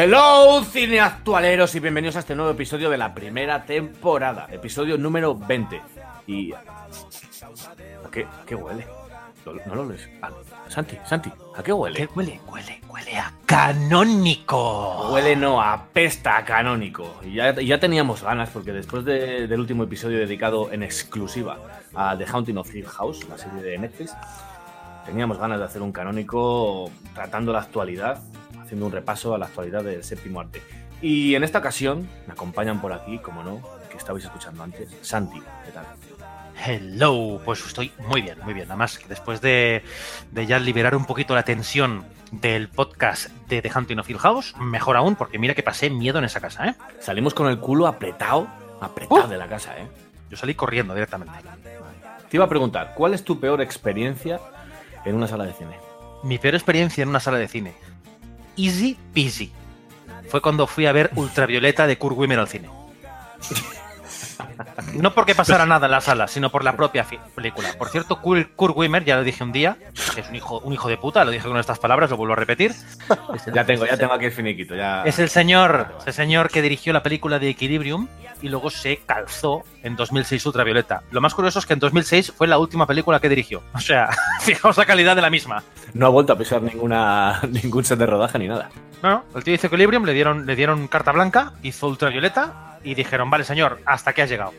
Hello, cineactualeros, y bienvenidos a este nuevo episodio de la primera temporada, episodio número 20. Y. ¿A qué, qué huele? ¿No, no lo lees? Ah, Santi, Santi, ¿a qué huele? ¿Qué huele? Huele, huele a canónico. Huele no, apesta a canónico. Y ya, ya teníamos ganas, porque después de- del último episodio dedicado en exclusiva a The Haunting of Hill House, la serie de Netflix, teníamos ganas de hacer un canónico tratando la actualidad, haciendo un repaso a la actualidad del séptimo arte. Y en esta ocasión me acompañan por aquí, como no, que estabais escuchando antes, Santi, ¿qué tal? Hello, pues estoy muy bien, muy bien. Además, que después de, de ya liberar un poquito la tensión del podcast de The Hunting of Hill House, mejor aún, porque mira que pasé miedo en esa casa, ¿eh? Salimos con el culo apretado, apretado Uh. de la casa, ¿eh? Yo salí corriendo directamente. Te iba a preguntar, ¿cuál es tu peor experiencia en una sala de cine? Mi peor experiencia en una sala de cine. Easy peasy. Fue cuando fui a ver Ultravioleta de Kurt Wimmer al cine. No porque pasara nada en la sala, sino por la propia película. Por cierto, Kurt Wimmer, ya lo dije un día, que es un hijo, un hijo de puta, lo dije con estas palabras, lo vuelvo a repetir. El- Ya tengo, ya tengo aquí el finiquito, ya... Es el señor, ese señor que dirigió la película de Equilibrium y luego se calzó en 2006 Ultravioleta. Lo más curioso es que en 2006 fue la última película que dirigió. O sea, fijaos la calidad de la misma. No ha vuelto a pisar ninguna, ningún set de rodaje ni nada. No, no, el tío hizo Equilibrium, le dieron, le dieron carta blanca, hizo Ultravioleta y dijeron, vale señor, hasta que has llegado.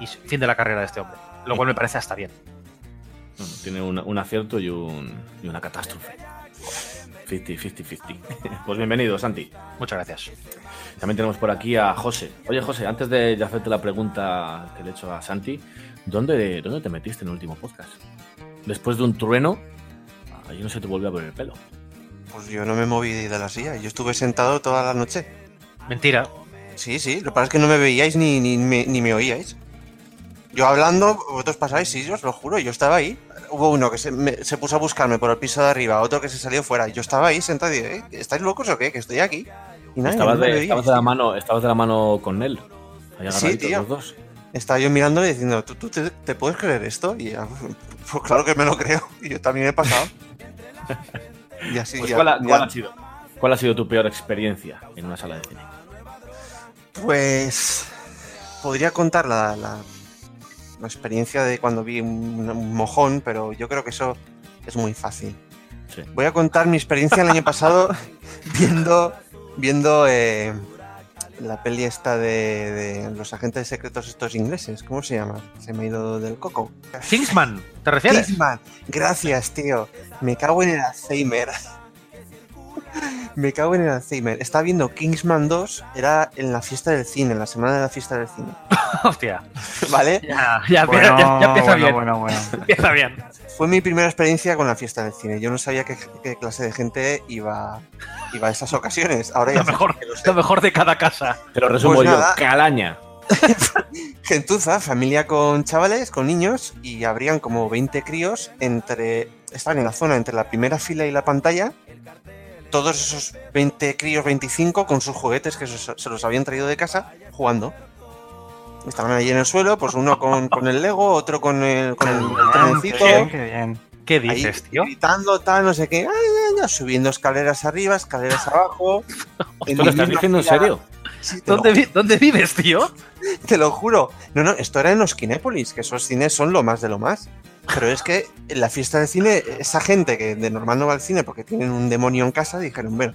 Y fin de la carrera de este hombre. Lo cual me parece hasta bien. Bueno, tiene un, un acierto y, un, y una catástrofe. 50-50-50. Pues bienvenido, Santi. Muchas gracias. También tenemos por aquí a José. Oye, José, antes de hacerte la pregunta que le he hecho a Santi, ¿dónde, ¿dónde te metiste en el último podcast? Después de un trueno, ahí no se te volvió a ver el pelo. Pues yo no me moví de la silla, yo estuve sentado toda la noche. Mentira. Sí, sí, lo que pasa es que no me veíais ni, ni, me, ni me oíais. Yo hablando, vosotros pasáis, sí, yo os lo juro, yo estaba ahí. Hubo uno que se, me- se puso a buscarme por el piso de arriba, otro que se salió fuera. Yo estaba ahí sentado y dije, "Eh, ¿estáis locos o qué? Que estoy aquí. Y nadie, estabas, de, estabas de la mano, estabas de la mano con él. Sí, tío. los dos. Estaba yo mirándole diciendo, ¿tú, tú te, te puedes creer esto? Y ya, pues claro que me lo creo. Y yo también he pasado. Y así Pues, ya- ¿cuál, ha, ya- cuál ha sido? ¿Cuál ha sido tu peor experiencia en una sala de cine? Pues podría contar la, la- la experiencia de cuando vi un, un mojón, pero yo creo que eso es muy fácil. Sí. Voy a contar mi experiencia el año pasado viendo, viendo eh, la peli esta de, de los agentes secretos estos ingleses. ¿Cómo se llama? Se me ha ido del coco. Kingsman, ¿te refieres? Kingsman. Gracias, tío. Me cago en el Alzheimer. Me cago en el Alzheimer. Estaba viendo Kingsman 2, era en la fiesta del cine, en la semana de la fiesta del cine. Hostia. ¿Vale? Ya, ya, ya- ya- ya empieza bien. bueno, bueno. Empieza bien. Fue mi primera experiencia con la fiesta del cine. Yo no sabía qué, qué clase de gente iba, iba a esas ocasiones. Ahora ya Lo sé mejor, que lo sé. lo mejor de cada casa. Te lo resumo Pues yo. nada. Calaña. Gentuza, familia con chavales, con niños, y habrían como 20 críos entre. Estaban en la zona entre la primera fila y la pantalla. Todos esos 20 críos, 25, con sus juguetes que se, se los habían traído de casa, jugando. Estaban allí en el suelo, pues uno con, con el Lego, otro con el, con el, el Qué trencito, bien, qué bien. ¿Qué ahí dices, tío? gritando, tal, no sé qué, ay, ay, ay, subiendo escaleras arriba, escaleras abajo. ¿Esto lo estás diciendo en serio? Sí, ¿Dónde, vi- ¿Dónde vives, tío? te lo juro. No, no, esto era en los Kinépolis, que esos cines son lo más de lo más. Pero es que en la fiesta de cine, esa gente que de normal no va al cine porque tienen un demonio en casa, dijeron, bueno,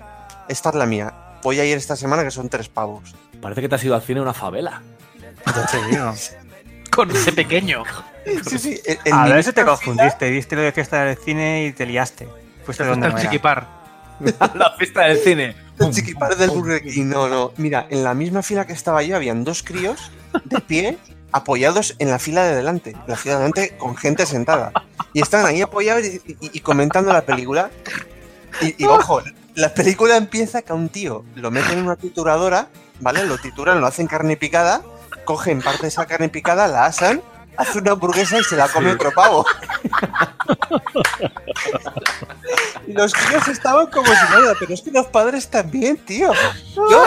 esta es la mía. Voy a ir esta semana que son tres pavos. Parece que te has ido al cine a una favela. Ya te digo. con ese pequeño. Sí, sí. el- el A ver si te en confundiste, viste lo de fiesta del cine y te liaste. Fuiste donde no era. chiquipar. la fiesta del cine. Fila, El chiquipar del Burger King. No, no. Mira, en la misma fila que estaba yo habían dos críos de pie apoyados en la fila de delante. En la fila de delante con gente sentada. Y estaban ahí apoyados y, y- y comentando la película. Y, y, ojo, la película empieza que a un tío lo meten en una trituradora, ¿vale? Lo trituran, lo hacen carne picada, cogen parte de esa carne picada, la asan, hace una hamburguesa y se la come otro pavo. Los críos estaban como si nada, pero es que los padres también, tío. Yo,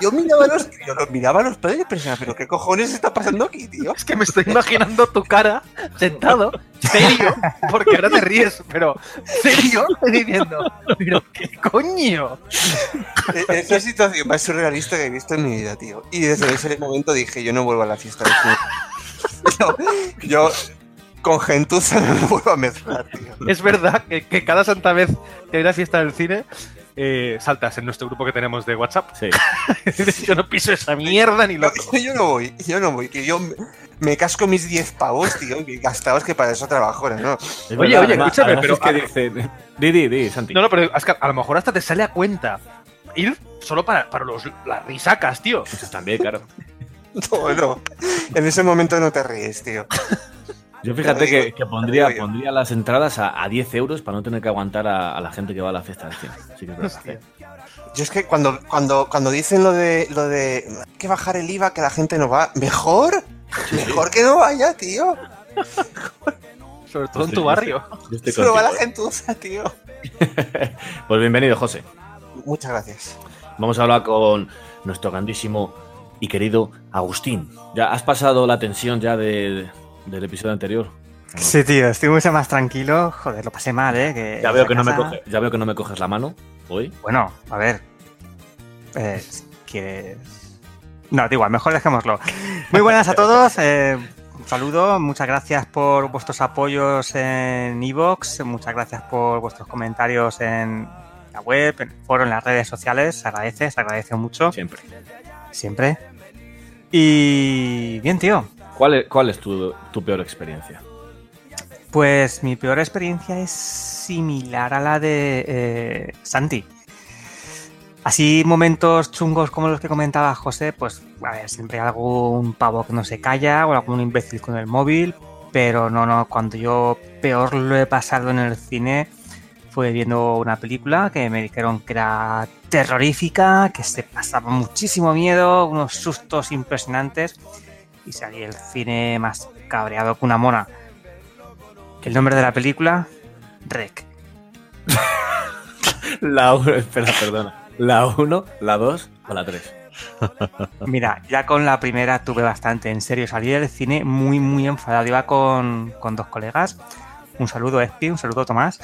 yo miraba a los críos, los miraba a los padres y pensaba, pero ¿qué cojones está pasando aquí, tío? Es que me estoy imaginando tu cara sentado, serio, porque ahora te ríes, pero serio, diciendo, pero qué coño. E- Es la situación más surrealista que he visto en mi vida, tío. Y desde ese momento dije, yo no vuelvo a la fiesta cine. Yo, yo con gentuza no me vuelvo a mezclar, tío. Es verdad que, que cada santa vez que hay una fiesta del cine, eh, saltas en nuestro grupo que tenemos de WhatsApp. Sí. Yo no piso esa mierda ni Yo, loco. yo no voy, yo no voy, que yo me, me casco mis 10 pavos, tío, que gastados que para eso trabajo, ¿no? Es Oye, verdad, oye, además- escúchame, además pero- es que dice. Di, di, di, Santi. No, no, pero es que a lo mejor hasta te sale a cuenta ir solo para, para los, las risacas, tío. Pues también, claro. No, no. En ese momento no te ríes, tío. Yo fíjate que, que pondría, las entradas a, a 10 euros para no tener que aguantar a, a la gente que va a la fiesta del cine. Sí que es verdad. ¿eh? Yo es que cuando, cuando, cuando dicen lo de lo de hay que bajar el IVA, que la gente no va, mejor, mejor que no vaya, tío. Sobre todo en Sí, tu sí, barrio. Solo va la contigo. gentuza, tío. Pues bienvenido, José. Muchas gracias. Vamos a hablar con nuestro grandísimo y querido Agustín. ¿Ya has pasado la tensión ya de- del episodio anterior? Sí, tío, estoy mucho más tranquilo. Joder, lo pasé mal, ¿eh? Que Ya veo que no me coge- ya veo que no me coges la mano hoy. Bueno, a ver. Eh, ¿Quieres...? No, da igual, mejor dejémoslo. Muy buenas a todos. eh, un saludo. Muchas gracias por vuestros apoyos en Evox. Muchas gracias por vuestros comentarios en la web, en el foro, en las redes sociales. Se agradece, se agradece mucho. Siempre. Siempre. Y bien, tío. ¿Cuál es, cuál es tu, tu peor experiencia? Pues mi peor experiencia es similar a la de eh, Santi. Así momentos chungos como los que comentaba José, pues a ver, siempre hay algún pavo que no se calla o algún imbécil con el móvil, pero no, no, cuando yo peor lo he pasado en el cine fue viendo una película que me dijeron que era terrorífica, que se pasaba muchísimo miedo, unos sustos impresionantes y salí del cine más cabreado que una mona. El nombre de la película, Rec. La 1, espera, perdona. ¿La 1, la 2 o la 3? Mira, ya con la primera tuve bastante, en serio, salí del cine muy, muy enfadado. Iba con, con dos colegas, un saludo Espi, un saludo Tomás,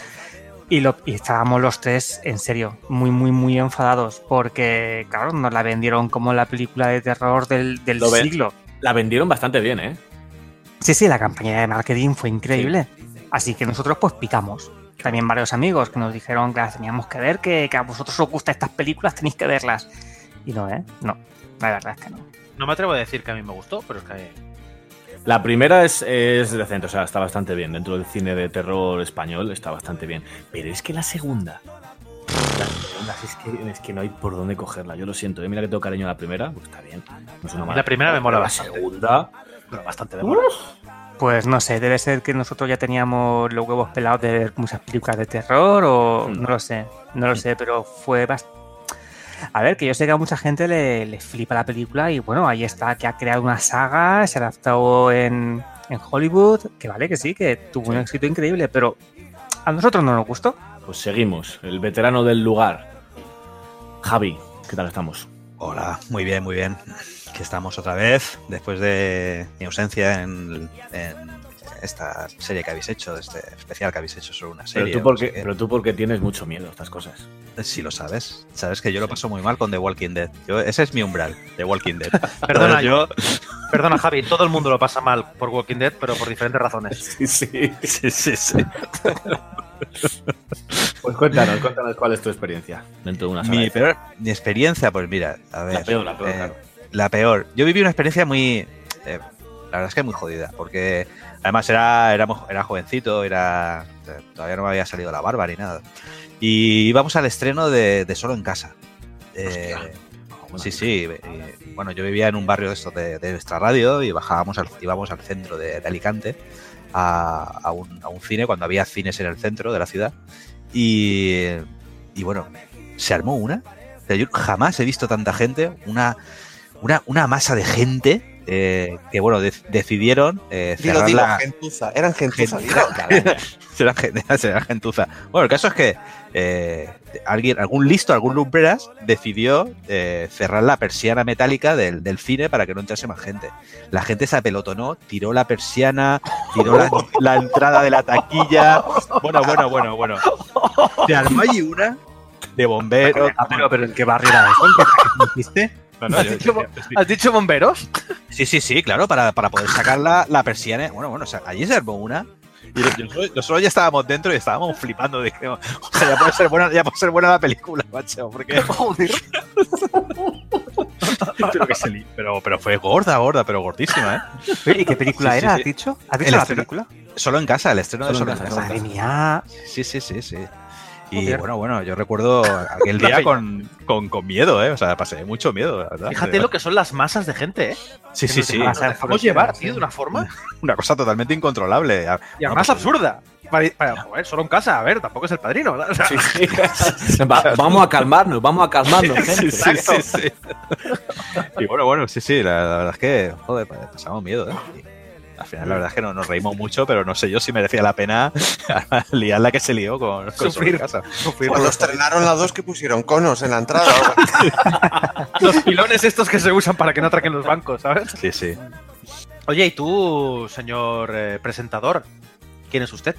y, lo, y estábamos los tres, en serio, muy, muy, muy enfadados, porque, claro, nos la vendieron como la película de terror del, del siglo. La vendieron bastante bien, ¿eh? Sí, sí, la campaña de marketing fue increíble. Así que nosotros pues picamos. También varios amigos que nos dijeron que las teníamos que ver, que, que a vosotros os gustan estas películas, tenéis que verlas. Y no, ¿eh? No, la verdad es que no. No me atrevo a decir que a mí me gustó, pero es que. La primera es, es decente, o sea, está bastante bien. Dentro del cine de terror español está bastante bien. Pero es que la segunda. La segunda es que, es que no hay por dónde cogerla. Yo lo siento. ¿eh? Mira que tengo cariño a la primera, pues está bien. No es una mala La primera me mola bastante. La segunda. Pero bastante mola. Pues no sé, debe ser que nosotros ya teníamos los huevos pelados de ver muchas películas de terror o Mm. no lo sé, no lo sé, pero fue bastante... A ver, que yo sé que a mucha gente le, le flipa la película y bueno, ahí está, que ha creado una saga, se ha adaptado en, en Hollywood, que vale, que sí, que tuvo un éxito increíble, pero a nosotros no nos gustó. Pues seguimos. El veterano del lugar. Javi, ¿qué tal estamos? Hola, muy bien, muy bien. Aquí estamos otra vez, después de mi ausencia en, en esta serie que habéis hecho, este especial que habéis hecho sobre una Pero serie. tú, o porque, no sé qué. pero tú porque tienes mucho miedo a estas cosas. Sí lo sabes. Sabes que yo lo paso muy mal con The Walking Dead. Yo- ese es mi umbral, The Walking Dead. Perdona, yo... Perdona, Javi, todo el mundo lo pasa mal por Walking Dead, pero por diferentes razones. Sí, sí. Sí, sí, sí. Pues cuéntanos, cuéntanos cuál es tu experiencia dentro de una sala Mi, peor, mi experiencia, pues mira, a ver. La peor, la peor, eh, claro. la peor. Yo viví una experiencia muy. eh, La verdad es que muy jodida, porque además era, era, era jovencito, era todavía no me había salido la barba ni nada. Y íbamos al estreno de, de Solo en Casa. Eh, sí, sí. eh, bueno, yo vivía en un barrio de estos de, de nuestra radio y bajábamos al, íbamos al centro de, de Alicante a, a un, a un cine cuando había cines en el centro de la ciudad. Y, y bueno, se armó una. O sea, yo jamás he visto tanta gente, una, una, una masa de gente eh, que, bueno, dec- decidieron eh, cerrar dilo, la... gentuza. Eran gentuza. Gen- dilo. será, gen- será gentuza. Bueno, el caso es que eh, alguien, algún listo, algún lumbreras decidió eh, cerrar la persiana metálica del, del cine para que no entrase más gente. La gente se apelotonó, tiró la persiana, tiró la, la entrada de la taquilla. Bueno, bueno, bueno, bueno. Se armó allí una de bomberos. Ah, pero, pero ¿en qué barrio era eso? ¿En qué hiciste? No, no, ¿Has, yo- dicho, has bomberos? Sí, sí, sí, claro, para, para poder sacar la, la persiana. Bueno, bueno, o sea, allí se armó una. Y nosotros, nosotros ya estábamos dentro y estábamos flipando. Dijimos, o sea, ya puede ser buena, ya puede ser buena la película, macho. Porque, pero, que se li- pero, pero fue gorda, gorda, pero gordísima, ¿eh? ¿Y qué película Sí, era? sí. ¿Has dicho? ¿Has dicho la estreno- película? Solo en casa, el estreno de Solo en casa, casa. Madre mía. Sí, sí, sí, sí. Y Joder. bueno, bueno, yo recuerdo aquel día con, con, con miedo, ¿eh? O sea, pasé mucho miedo, la verdad. Fíjate lo que son las masas de gente, ¿eh? Sí, sí, sí. Nos dejamos llevar, tío, de una forma Una cosa totalmente incontrolable. y además absurda. Para, para- joder, solo en casa, a ver, tampoco es el padrino. ¿no? O sea, Sí, sí. Va- vamos a calmarnos, vamos a calmarnos, gente. Sí, sí, sí. Y bueno, bueno, sí, sí, la, la verdad es que, joder, pa- pasamos miedo, ¿eh? Al final, la verdad es que no, nos reímos mucho, pero no sé yo si merecía la pena liar la que se lió con, con Sufrir. casa. Cuando estrenaron la 2 que pusieron conos en la entrada. los pilones estos que se usan para que no atraquen los bancos, ¿sabes? Sí, sí. Oye, ¿y tú, señor eh, presentador? ¿Quién es usted?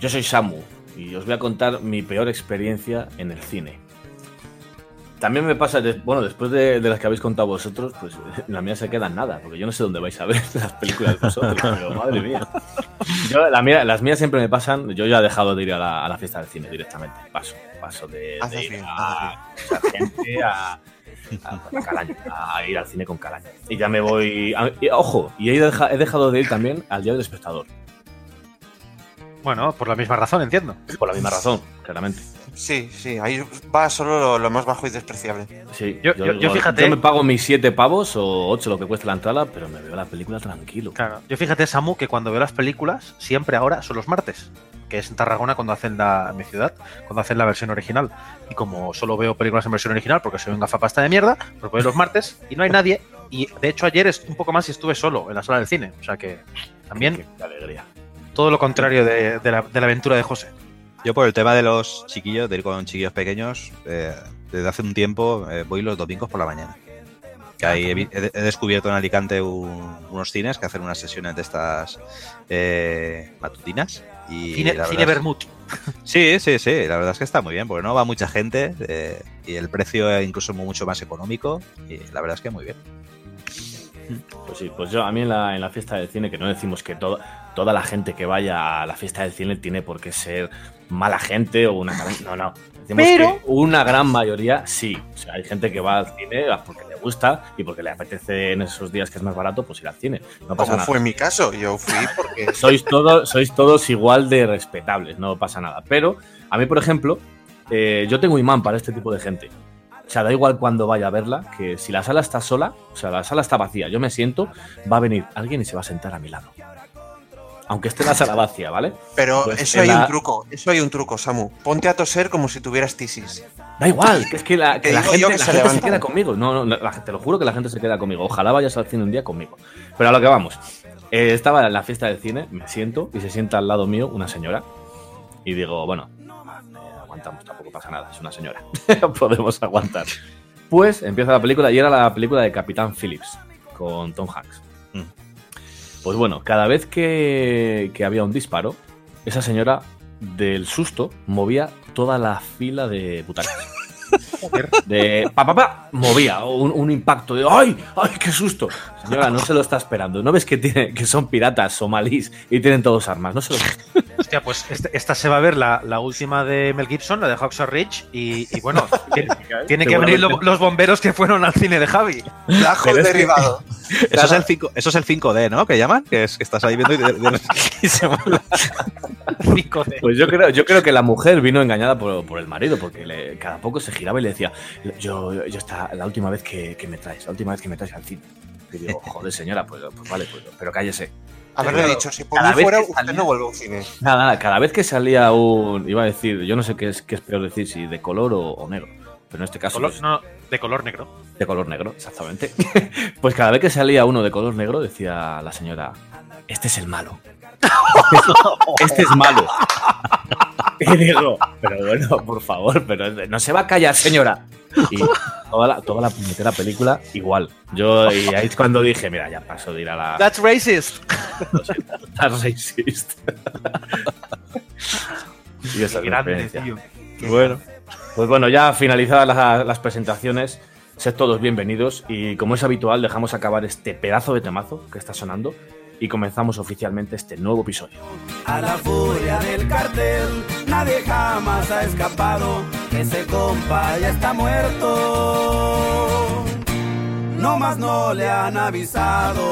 Yo soy Samu y os voy a contar mi peor experiencia en el cine. También me pasa, de- bueno, después de, de las que habéis contado vosotros, pues la mía se queda en nada, porque yo no sé dónde vais a ver las películas vosotros, pero madre mía. Yo, la mía- las mías siempre me pasan, yo ya he dejado de ir a la, a la fiesta del cine directamente, paso, paso de, de ir a gente a, a, a ir al cine con Calaña. Y ya me voy, y, ojo, y he dejado de ir también al Día del Espectador, Bueno, por la misma razón, entiendo. por la misma razón, claramente. Sí, sí, ahí va solo lo, lo más bajo y despreciable. Sí, Yo- yo- yo fíjate- Yo me pago mis 7 pavos o 8 lo que cuesta la entrada, pero me veo la película tranquilo. Claro. Yo fíjate, Samu, que cuando veo las películas, siempre ahora son los martes. Que es en Tarragona cuando hacen la, en mi ciudad, cuando hacen la versión original. Y como solo veo películas en versión original porque soy un gafapasta de mierda, pues voy los martes y no hay nadie. Y de hecho ayer est- un poco más y estuve solo en la sala del cine. O sea que también Qué, qué alegría. Todo lo contrario de, de la, de la aventura de José. Yo por el tema de los chiquillos, de ir con chiquillos pequeños, eh, desde hace un tiempo eh, voy los domingos por la mañana. Que ahí he, vi- he de- he descubierto en Alicante un- unos cines que hacen unas sesiones de estas eh, matutinas. Y Cine, cine Bermud. Sí, sí, sí, la verdad es que está muy bien, porque no va mucha gente eh, y el precio es incluso mu- mucho más económico y la verdad es que muy bien. Pues sí, pues yo a mí en la, en la fiesta del cine, que no decimos que todo, toda la gente que vaya a la fiesta del cine tiene por qué ser mala gente o una No, no. Decimos Pero- que una gran mayoría sí. O sea, hay gente que va al cine porque le gusta y porque le apetece en esos días que es más barato, pues ir al cine. No pasa Como nada. fue mi caso, yo fui porque sois todos, sois todos igual de respetables, no pasa nada. Pero a mí, por ejemplo, eh, yo tengo imán para este tipo de gente. O sea, da igual cuando vaya a verla, que si la sala está sola, o sea, la sala está vacía, yo me siento, va a venir alguien y se va a sentar a mi lado. Aunque esté la sala vacía, ¿vale? Pero Pues eso hay la- un truco, eso hay un truco, Samu. Ponte a toser como si tuvieras tisis. Da igual, que es que la, que gente, yo que la se gente se levantan. queda conmigo. No, no, te lo juro que la gente se queda conmigo. Ojalá vayas al cine un día conmigo. Pero a lo que vamos. Eh, estaba en la fiesta del cine, me siento y se sienta al lado mío una señora. Y digo, bueno, aguantamos, tampoco pasa nada, es una señora. Podemos aguantar. Pues empieza la película y era la película de Capitán Phillips con Tom Hanks. Pues bueno, cada vez que, que había un disparo, esa señora del susto movía toda la fila de butacas. De pa, pa, pa, movía un, un impacto de ¡ay! ¡ay! ¡qué susto! Señora, no se lo está esperando. ¿No ves que, tiene, que son piratas somalíes y tienen todos armas? No se lo Hostia, pues este- esta se va a ver la, la última de Mel Gibson, la de Hawks Ridge, y, y bueno, tiene, tiene que venir lo- los bomberos que fueron al cine de Javi. Que- derivado. Eso, es el 5, eso es el 5D, ¿no? Que llaman, que es que estás ahí viendo y, de- de- y se mola. 5D. Pues yo creo, yo creo que la mujer vino engañada por, por el marido, porque le- cada poco se giraba y le decía, yo, yo esta, la última vez que, que me traes, la última vez que me traes al cine. Y digo, joder, señora, pues, pues vale, pues, pero cállese. Haberle Claro, dicho, si por mí fuera, usted salía- no vuelve a un cine. Nada, nada, cada vez que salía un. Iba a decir, yo no sé qué es, qué es peor decir, si de color o, o negro. Pero en este caso, Color- pues, no, de color negro. de color negro, exactamente. pues cada vez que salía uno de color negro, decía la señora: Este es el malo. Este es malo. Y digo, pero bueno, por favor, pero no se va a callar, señora. Y toda la, toda la puñetera película igual. Yo, y ahí es cuando dije, mira, ya paso de ir a la. That's racist. That's racist. y esa es experiencia. tío. Bueno, pues bueno, ya finalizadas las, las presentaciones, sed todos bienvenidos y como es habitual dejamos acabar este pedazo de temazo que está sonando y comenzamos oficialmente este nuevo episodio. A la furia del cartel, nadie jamás ha escapado. Ese compa ya está muerto. No más no le han avisado.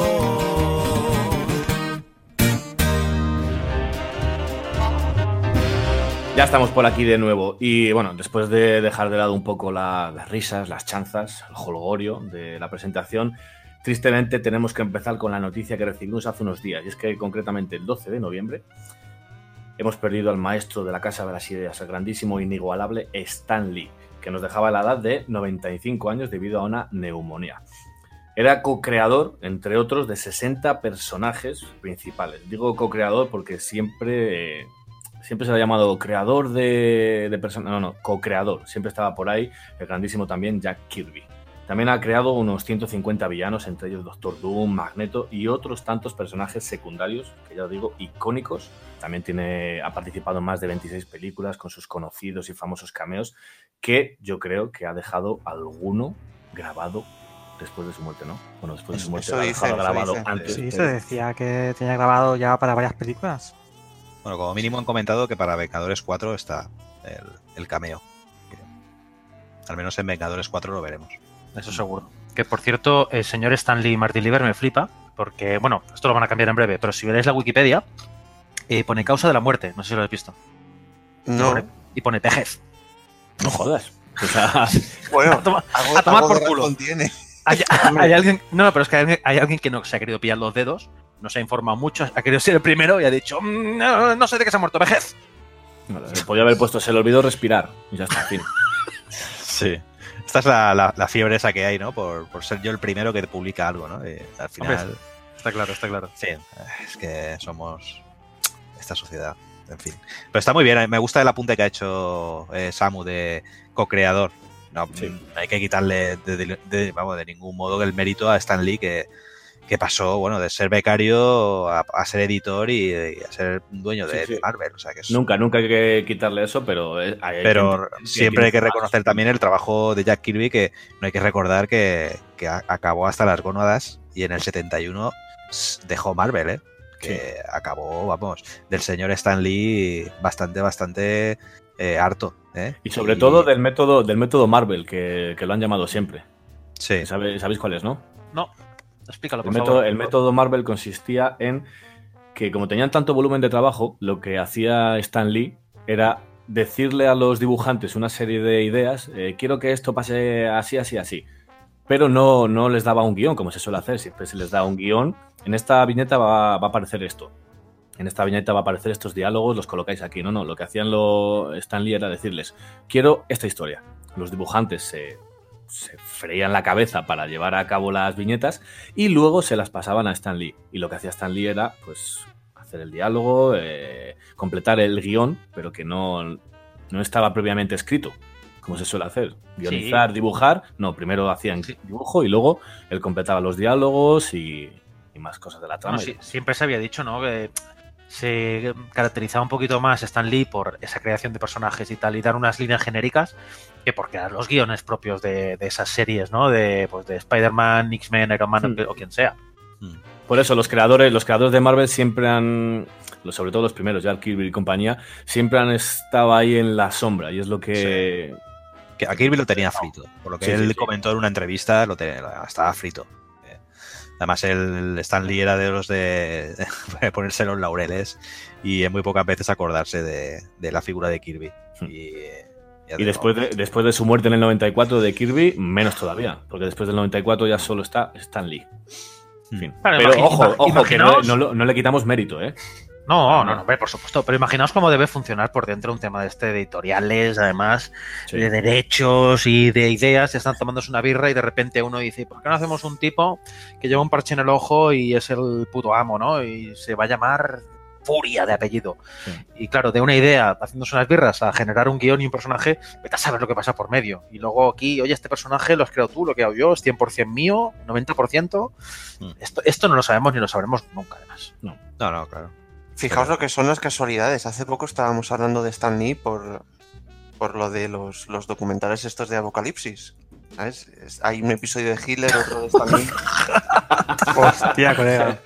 Ya estamos por aquí de nuevo y bueno, después de dejar de lado un poco la- las risas, las chanzas, el holgorio de la presentación, tristemente tenemos que empezar con la noticia que recibimos hace unos días y es que concretamente el 12 de noviembre hemos perdido al maestro de la Casa de las Ideas, el grandísimo e inigualable Stan Lee, que nos dejaba la edad de 95 años debido a una neumonía. Era co-creador, entre otros, de 60 personajes principales. Digo co-creador porque siempre, eh, siempre se ha llamado creador de, de personajes. No, no, co-creador. Siempre estaba por ahí el grandísimo también Jack Kirby. También ha creado unos 150 villanos, entre ellos Doctor Doom, Magneto y otros tantos personajes secundarios, que ya os digo, icónicos. También tiene, ha participado en más de 26 películas con sus conocidos y famosos cameos, que yo creo que ha dejado alguno grabado después de su muerte, ¿no? Bueno, después de su muerte Eso lo ha dejado grabado antes. Sí, se decía que tenía grabado ya para varias películas. Bueno, como mínimo han comentado que para Vengadores 4 está el, el cameo. Al menos en Vengadores 4 lo veremos. Eso seguro. Que por cierto, el señor Stanley Martin Lieber me flipa, porque, bueno, esto lo van a cambiar en breve, pero si veréis la Wikipedia, eh, pone causa de la muerte, no sé si lo habéis visto. No. Pone- y pone vejez. No jodas. O sea, Bueno, A tomar- algo, a tomar algo por culo. Hay, hay alguien, no, no, pero es que hay, alguien- hay alguien que no se ha querido pillar los dedos, no se ha informado mucho, ha querido ser el primero y ha dicho, "Mm, no, no sé de qué se ha muerto, vejez. se podía haber puesto, se le olvidó respirar. Y ya está, fin. Sí. Esta es la, la- la fiebre esa que hay, ¿no? Por, por ser yo el primero que publica algo, ¿no? Y al final. Está claro, está claro. Sí, es que somos esta sociedad. En fin. Pero está muy bien. Me gusta el apunte que ha hecho eh, Samu de co-creador. No, Sí. hay que quitarle de, de- de- vamos, de ningún modo el mérito a Stan Lee que, que pasó bueno, de ser becario a, a ser editor y, y a ser dueño de, Sí, sí. de Marvel. O sea, que es- Nunca, nunca hay que quitarle eso, pero hay- pero gente siempre hay que reconocer también el trabajo de Jack Kirby, que no hay que recordar que, que a- acabó hasta las gónadas y en el 71 s- dejó Marvel, ¿eh? que acabó, vamos, del señor Stan Lee bastante, bastante eh, harto. ¿eh? Y sobre todo del método, del método Marvel, que, que lo han llamado siempre. Sí, ¿Sabe- ¿Sabéis cuál es, no? No, explícalo, El por método, favor. el método Marvel consistía en que como tenían tanto volumen de trabajo, lo que hacía Stan Lee era decirle a los dibujantes una serie de ideas, eh, quiero que esto pase así, así, así. Pero no, no les daba un guion, como se suele hacer, siempre se les da un guion. En esta viñeta va, va a aparecer esto. En esta viñeta va a aparecer estos diálogos, los colocáis aquí. No, no, lo que hacían lo Stan Lee era decirles, quiero esta historia. Los dibujantes se, se freían la cabeza para llevar a cabo las viñetas y luego se las pasaban a Stan Lee. Y lo que hacía Stan Lee era, pues, hacer el diálogo, eh, completar el guion, pero que no, no estaba previamente escrito, como se suele hacer. Guionizar, dibujar. No, primero hacían dibujo y luego él completaba los diálogos y, y más cosas de la trama. Bueno, sí, siempre se había dicho, ¿no? Que se caracterizaba un poquito más Stan Lee por esa creación de personajes y tal, y dar unas líneas genéricas, que por crear los guiones propios de, de esas series, ¿no? De, pues, de Spider-Man, X-Men, Iron Man Hmm. o quien sea. Por eso los creadores, los creadores de Marvel siempre han, sobre todo los primeros, ya Kirby y compañía, siempre han estado ahí en la sombra y es lo que... Que a Kirby lo tenía frito. Por lo que Sí, él sí, sí. comentó en una entrevista, lo tenía- estaba frito. Además, el Stan Lee era de los de, de ponerse los laureles y en muy pocas veces acordarse de, de la figura de Kirby. Y, ya Y después de, después de su muerte en el 94 de Kirby, menos todavía, porque después del 94 ya solo está Stan Lee. En fin. Pero ojo, ojo, que no, no le quitamos mérito, ¿eh? No, no, no, hombre, por supuesto. Pero imaginaos cómo debe funcionar por dentro un tema de este de editoriales, además, Sí. de derechos y de ideas. Están tomándose una birra y de repente uno dice, ¿por qué no hacemos un tipo que lleva un parche en el ojo y es el puto amo, ¿no? Y se va a llamar Furia de apellido. Sí. Y claro, de una idea, haciéndose unas birras, a generar un guion y un personaje, vete a saber lo que pasa por medio. Y luego aquí, oye, este personaje lo has creado tú, lo que hago yo, es 100% mío, 90%. Mm. Esto, esto no lo sabemos ni lo sabremos nunca, además. No, no, claro. Fijaos lo que son las casualidades. Hace poco estábamos hablando de Stan Lee por, por lo de los, los documentales estos de Apocalipsis. ¿Sabes? Es- hay un episodio de Hitler, otro de Stan Lee. Hostia, colega.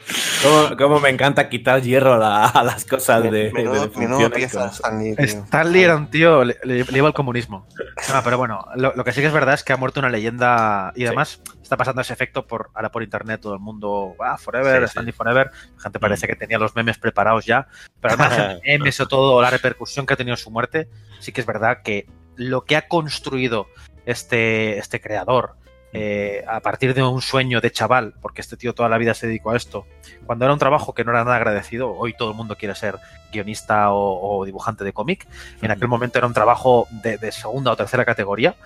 ¿Cómo, cómo me encanta quitar hierro a, la- a las cosas de, Menudo, menudo pieza tío. Stanley era un tío, le, le- le iba al comunismo. No, pero bueno, lo, lo que sí que es verdad es que ha muerto una leyenda y Sí. además está pasando ese efecto por ahora por internet, todo el mundo, ah, Forever, Sí, sí. Stanley Forever. La gente parece que tenía los memes preparados ya, pero además el memes o todo, la repercusión que ha tenido su muerte, sí que es verdad que lo que ha construido este, este creador eh, a partir de un sueño de chaval, porque este tío toda la vida se dedicó a esto, cuando era un trabajo que no era nada agradecido, hoy todo el mundo quiere ser guionista o, o dibujante de cómic, en aquel momento era un trabajo de, de segunda o tercera categoría.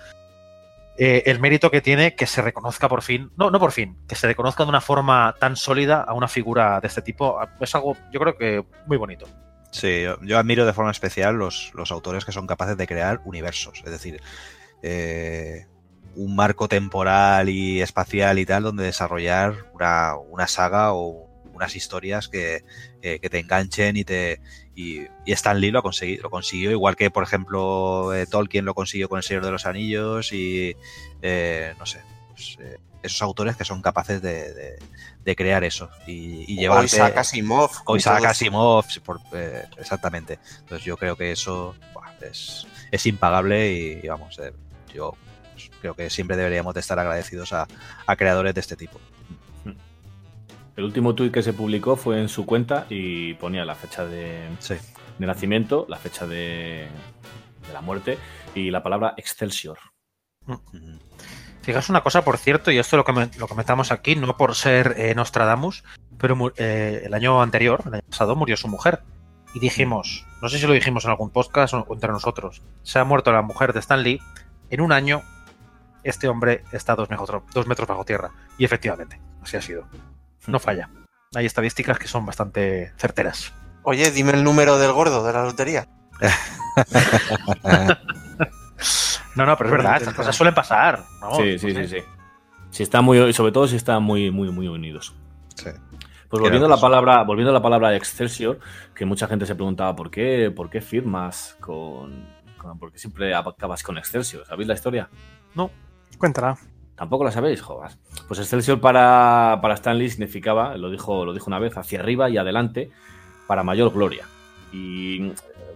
Eh, el mérito que tiene que se reconozca por fin, no, no por fin, que se reconozca de una forma tan sólida a una figura de este tipo, es algo, yo creo que muy bonito. Sí, yo, yo admiro de forma especial los, los autores que son capaces de crear universos, es decir, eh, un marco temporal y espacial y tal donde desarrollar una, una saga o unas historias que, que- que te enganchen y te y, y Stan Lee lo, lo consiguió igual que por ejemplo eh, Tolkien lo consiguió con El Señor de los Anillos y eh, no sé pues, eh, esos autores que son capaces de, de- de crear eso y, y O llevarte Isaac Asimov. Isaac Asimov, por- eh, exactamente. Entonces yo creo que eso es, es impagable y, y vamos, eh, yo pues, creo que siempre deberíamos de estar agradecidos a, a creadores de este tipo. El último tuit que se publicó fue en su cuenta y ponía la fecha de, Sí. de nacimiento, la fecha de, de la muerte y la palabra Excelsior. Fijaos una cosa, por cierto, y esto lo, lo comentamos aquí, no por ser eh, Nostradamus, pero eh, el año anterior, el año pasado, murió su mujer. Y dijimos, no sé si lo dijimos en algún podcast o entre nosotros, se ha muerto la mujer de Stan Lee, en un año este hombre está dos metros, dos metros bajo tierra. Y efectivamente, así ha sido. No falla. Hay estadísticas que son bastante certeras. Oye, dime el número del gordo de la lotería. No, no, pero es verdad, estas cosas suelen pasar. ¿no? sí, No sí, sé. sí, sí. Si está muy, sobre todo si están muy, muy, muy unidos. Sí. Pues volviendo a la palabra, volviendo a la palabra Excelsior, que mucha gente se preguntaba por qué, por qué firmas con, con por qué siempre acabas con Excelsior. ¿Sabéis la historia? Cuéntala. Tampoco la sabéis, jodas. Pues Excelsior para, para Stanley significaba, lo dijo, lo dijo una vez, hacia arriba y adelante para mayor gloria. Y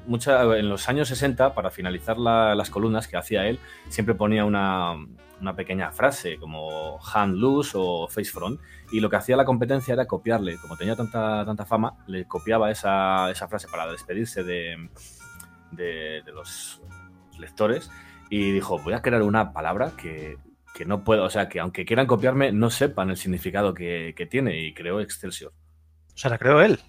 mucha, en los años 60, para finalizar la- las columnas que hacía él, siempre ponía una, una pequeña frase como hand loose o face front. Y lo que hacía la competencia era copiarle, como tenía tanta, tanta fama, le copiaba esa, esa frase para despedirse de, de, de los lectores. Y dijo, voy a crear una palabra que, que no puedo, o sea, que aunque quieran copiarme, no sepan el significado que, que tiene. Y creó Excelsior. O sea, la creó él.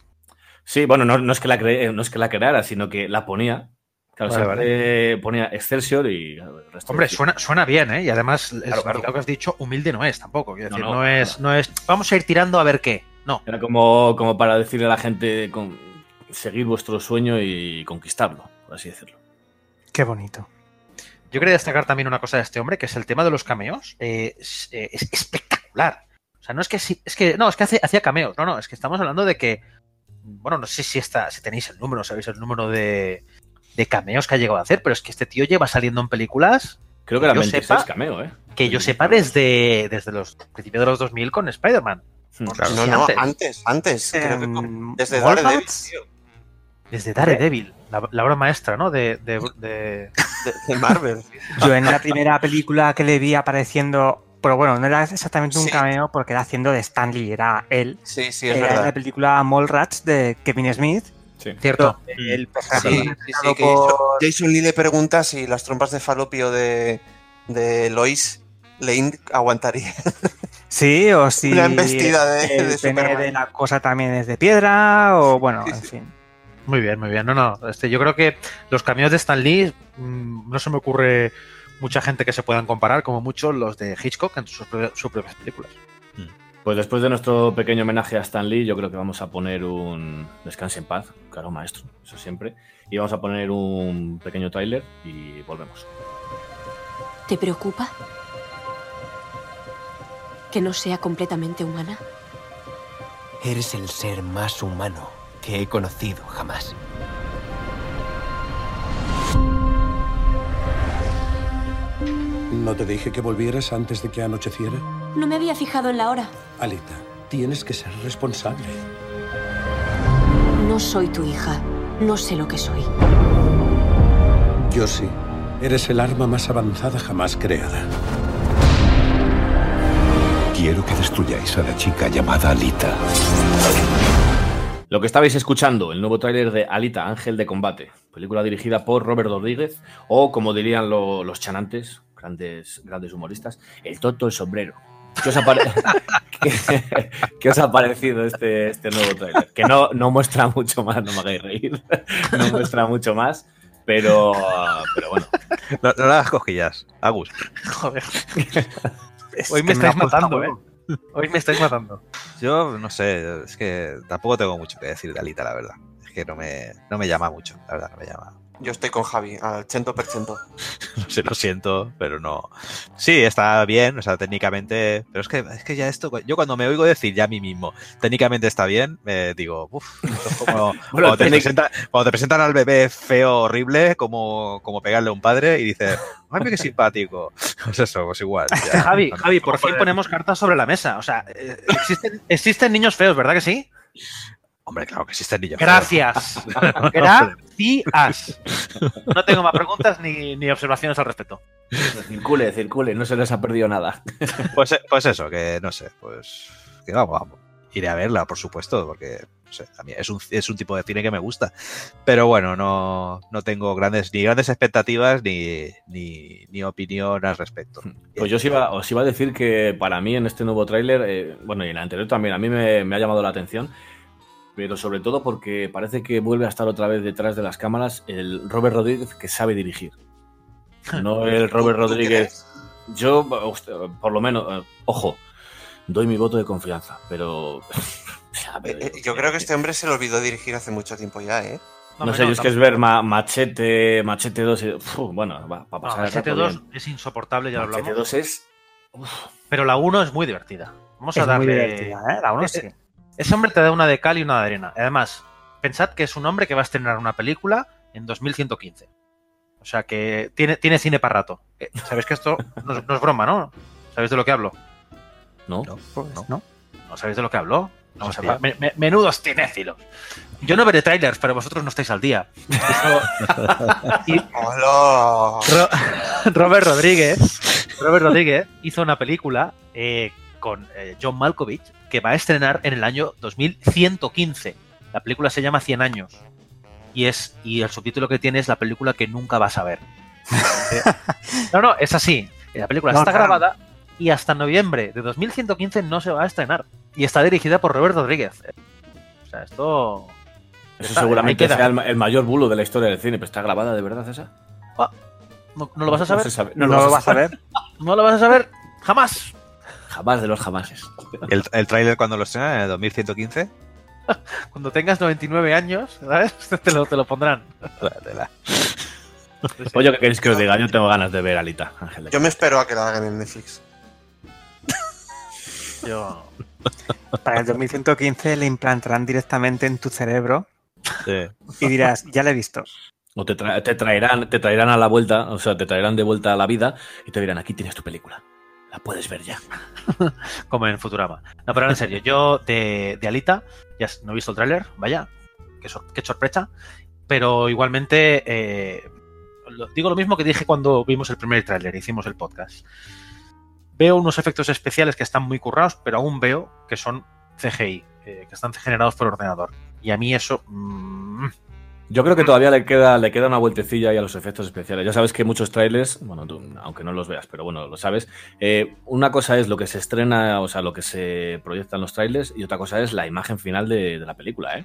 Sí, bueno, no, no es que la cre- no es que la creara, sino que la ponía. Claro, Vale, ponía Excelsior y Hombre, suena, suena bien, ¿eh? Y además, el Claro, claro. que has dicho, humilde no es tampoco. Quiero decir, no, no, es, no es. Vamos a ir tirando a ver qué. No. Era como, como para decirle a la gente con, seguir vuestro sueño y conquistarlo, por así decirlo. Qué bonito. Yo quería destacar también una cosa de este hombre, que es el tema de los cameos. Eh, es, eh, es espectacular. O sea, no es que es que. No, es que hace- hacía cameos. No, no, es que estamos hablando de que bueno, no sé si está, si tenéis el número, sabéis el número de, de cameos que ha llegado a hacer, pero es que este tío lleva saliendo en películas Creo que era yo 26 sepa- cameo, ¿eh? que yo sepa desde, desde los principios de los 2000 con Spider-Man. Hmm. No No, antes. antes, antes. creo que con- Em, desde Daredevil, tío. Desde Daredevil, la, la obra maestra, ¿no? De, de- de- De, de Marvel. Yo en la primera película que le vi apareciendo, pero bueno, no era exactamente un Sí. cameo porque era haciendo de Stanley, era él. Sí, sí, es era en la verdad. película Mallrats de Kevin Smith. Sí. Cierto. El personaje Sí, sí, que por- Jason Lee le pregunta si las trompas de falopio de, de Lois Lane aguantaría. Sí, o si Una embestida de- el de pene Superman. de la cosa también es de piedra, o bueno, Sí, en fin. Muy bien, muy bien. No, no. Este, yo creo que los cameos de Stan Lee mm, no se me ocurre mucha gente que se puedan comparar, como mucho los de Hitchcock en sus, pro- sus propias películas. Pues después de nuestro pequeño homenaje a Stan Lee, yo creo que vamos a poner un Descanse en paz, claro, maestro, eso siempre. Y vamos a poner un pequeño tráiler y volvemos. ¿Te preocupa? ¿Que no sea completamente humana? Eres el ser más humano que he conocido jamás. ¿No te dije que volvieras antes de que anocheciera? No me había fijado en la hora. Alita, tienes que ser responsable. No soy tu hija. No sé lo que soy. Yo sí. Eres el arma más avanzada jamás creada. Quiero que destruyáis a la chica llamada Alita. Lo que estabais escuchando, el nuevo tráiler de Alita, Ángel de Combate, película dirigida por Robert Rodríguez, o como dirían lo- los chanantes, grandes, grandes humoristas, el tonto el sombrero. ¿Qué os ha, pare- ¿Qué- qué os ha parecido este, este nuevo tráiler? Que no, no muestra mucho más, no me hagáis reír, no muestra mucho más, pero, pero bueno. No, no le hagas cosquillas, Agus. Joder. Es Hoy me estáis matando, ¿eh? Hoy me estáis matando. Yo no sé, es que tampoco tengo mucho que decir de Alita, la verdad. Es que no me, no me llama mucho, la verdad, no me llama. Yo estoy con Javi, al 100%. No sé, lo siento, pero no. Sí, está bien, o sea, técnicamente. Pero es que, es que ya esto, yo cuando me oigo decir ya a mí mismo, técnicamente está bien, me digo, uff, esto es como cuando, te técnic- presenta- cuando te presentan al bebé feo, horrible, como, como pegarle a un padre y dices, ay, qué simpático. Pues eso, pues igual. ya. Javi, Javi, por fin ponemos cartas sobre la mesa. O sea, eh, existen, existen niños feos, ¿verdad que sí? Hombre, claro que existen niños. Gracias. Gracias. No tengo más preguntas ni, ni observaciones al respecto. Circule, circule, no se les ha perdido nada. Pues, eh, pues eso, que no sé, pues que vamos, vamos. Iré a verla, por supuesto, porque no sé, a mí es un, es un tipo de cine que me gusta. Pero bueno, no, no tengo grandes, ni grandes expectativas ni, ni, ni opinión al respecto. Pues yo os iba, os iba a decir que para mí en este nuevo tráiler, eh, bueno, y en el anterior también, a mí me, me ha llamado la atención, pero sobre todo porque parece que vuelve a estar otra vez detrás de las cámaras el Robert Rodríguez que sabe dirigir. No el Robert ¿Tú- tú Rodríguez. Yo, por lo menos, eh, ojo, doy mi voto de confianza, pero. Eh, eh, yo creo que este hombre se le olvidó dirigir hace mucho tiempo ya, ¿eh? No, sé, yo es que es ver ma- Machete, Machete 2. y- uf, bueno, va, para pasar el rato GT2 bien. es insoportable, ya lo Machete hablamos. 2 es. Pero la 1 es muy divertida. Vamos a Es muy darle. divertida, ¿eh? La uno Eh, sí. Ese hombre te da una de cal y una de arena. Además, pensad que es un hombre que va a estrenar una película en 2115. O sea que tiene, tiene cine para rato. Eh, Sabéis que esto no, es- no es broma, ¿no? ¿Sabéis de lo que hablo? ¿No? Pues, no. ¿no? ¿No sabéis de lo que hablo? Vamos a Hostia. ver. Me- me- menudos cinéfilos. Yo no veré trailers, pero vosotros no estáis al día. Eso- y ¡Hola! Ro- Robert Rodríguez, Robert Rodríguez hizo una película eh, con eh, John Malkovich que va a estrenar en el año 2115. La película se llama 100 años. Y es y el subtítulo que tiene es la película que nunca vas a ver. Eh, no, no, es así. La película No, está claro. grabada y hasta noviembre de 2115 no se va a estrenar. Y está dirigida por Robert Rodríguez. O sea, esto... Eso Está- seguramente sea el, ma- el mayor bulo de la historia del cine, pero está grabada de verdad esa. ¿No, no lo vas a saber? sabe. No, lo vas a ver. ¿No lo vas a saber? Jamás. Jamás de los jamases. ¿El, el tráiler cuando lo estrenan en el 2115? Cuando tengas 99 años, ¿sabes? Te lo, te lo pondrán. Oye, ¿qué queréis que os diga? Yo tengo ganas de ver Alita, Ángel. Yo me espero a que la hagan en Netflix. Yo... Para el 2115 le implantarán directamente en tu cerebro y dirás, ya le he visto. O te, tra- te traerán, te traerán a la vuelta, o sea, te traerán de vuelta a la vida y te dirán, aquí tienes tu película. La puedes ver ya. como en Futurama. No, pero en serio, yo de, de Alita, ya no he visto el tráiler, vaya, qué, sor- qué sorpresa, pero igualmente eh, digo lo mismo que dije cuando vimos el primer tráiler, hicimos el podcast. Veo unos efectos especiales que están muy currados, pero aún veo que son CGI, eh, que están generados por ordenador. Y a mí eso... mm, Yo creo que todavía le queda, le queda una vueltecilla ahí a los efectos especiales. Ya sabes que muchos trailers, bueno, tú, aunque no los veas, pero bueno, lo sabes. eh, una cosa es lo que se estrena, o sea, lo que se proyecta en los trailers, y otra cosa es la imagen final de, de la película, ¿eh?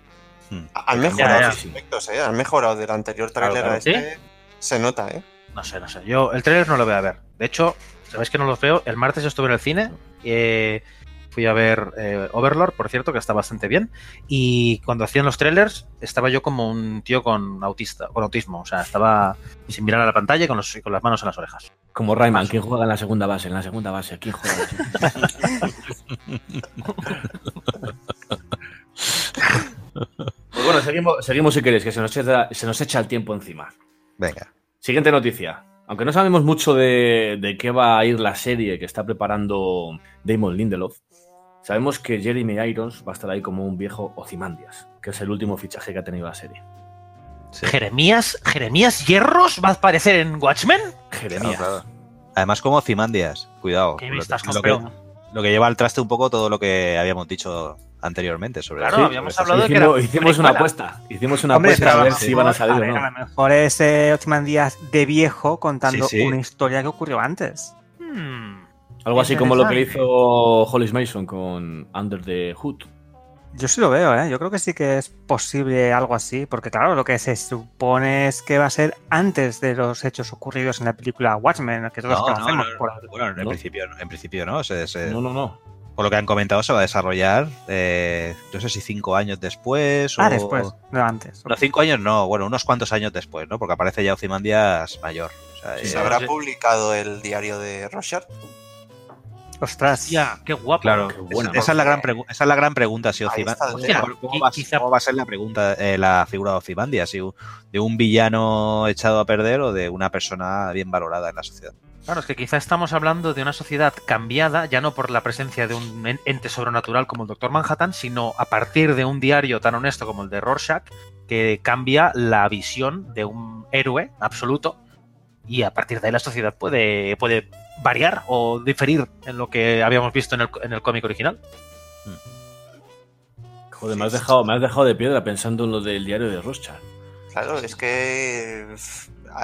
Han mejorado los efectos, ¿eh? Han mejorado del anterior Claro, tráiler claro. a este. Se nota, ¿eh? No sé, no sé. Yo el tráiler no lo voy a ver. De hecho, sabéis que no los veo. El martes estuve en el cine. eh, fui a ver eh, Overlord, por cierto, que está bastante bien. Y cuando hacían los trailers, estaba yo como un tío con autista, con autismo. O sea, estaba sin mirar a la pantalla y con, los- con las manos en las orejas. Como Rayman, ¿quién juega en la segunda base? En la segunda base, ¿quién juega? pues bueno, seguimos, seguimos si queréis, que se nos, echa, se nos echa el tiempo encima. Venga. Siguiente noticia. Aunque no sabemos mucho de, de qué va a ir la serie que está preparando Damon Lindelof, sabemos que Jeremy Irons va a estar ahí como un viejo Ozymandias, que es el último fichaje que ha tenido la serie. ¿Jeremías, ¿Jeremías Hierros va a aparecer en Watchmen? Jeremías. Claro, claro. Además, como Cimandias, cuidado. ¿Qué me Lo, que, lo que lleva al traste un poco todo lo que habíamos dicho anteriormente sobre Claro, habíamos esta hablado de que serie. era Hicimos una apuesta. Hicimos una Hombre, apuesta a ver si iban a salir a o no. A lo mejor es eh, Ozyman Díaz de viejo contando Sí, sí. una historia que ocurrió antes. Hmm. Algo así como lo que hizo Hollis Mason con Under the Hood. Yo sí lo veo, ¿eh? Yo creo que sí que es posible algo así, porque claro, lo que se supone es que va a ser antes de los hechos ocurridos en la película Watchmen, que todos No, no, conocemos. no, por- bueno, en, ¿no? principio, en principio no. se- se- No, no, no. Por lo que han comentado, se va a desarrollar, eh, no sé si cinco años después o... Ah, después, no antes. No, cinco años no, bueno, unos cuantos años después, ¿no? Porque aparece ya Ozymandias mayor. O sea, ¿Se eh, habrá publicado el diario de Rorschach? Ostras. Ya, qué guapo. Claro, Qué buena. esa, es la gran esa es la gran pregunta. Si está el ¿cómo, va, a- Quizá- cómo va a ser la pregunta, eh, la figura de Ozymandias? Si de un villano echado a perder o de una persona bien valorada en la sociedad. Claro, es que quizá estamos hablando de una sociedad cambiada, ya no por la presencia de un en- ente sobrenatural como el Doctor Manhattan, sino a partir de un diario tan honesto como el de Rorschach, que cambia la visión de un héroe absoluto y a partir de ahí la sociedad puede, puede variar o diferir en lo que habíamos visto en el, en el cómic original. Joder, me has, dejado, me has dejado de piedra pensando en lo del diario de Rothschild. Claro, es que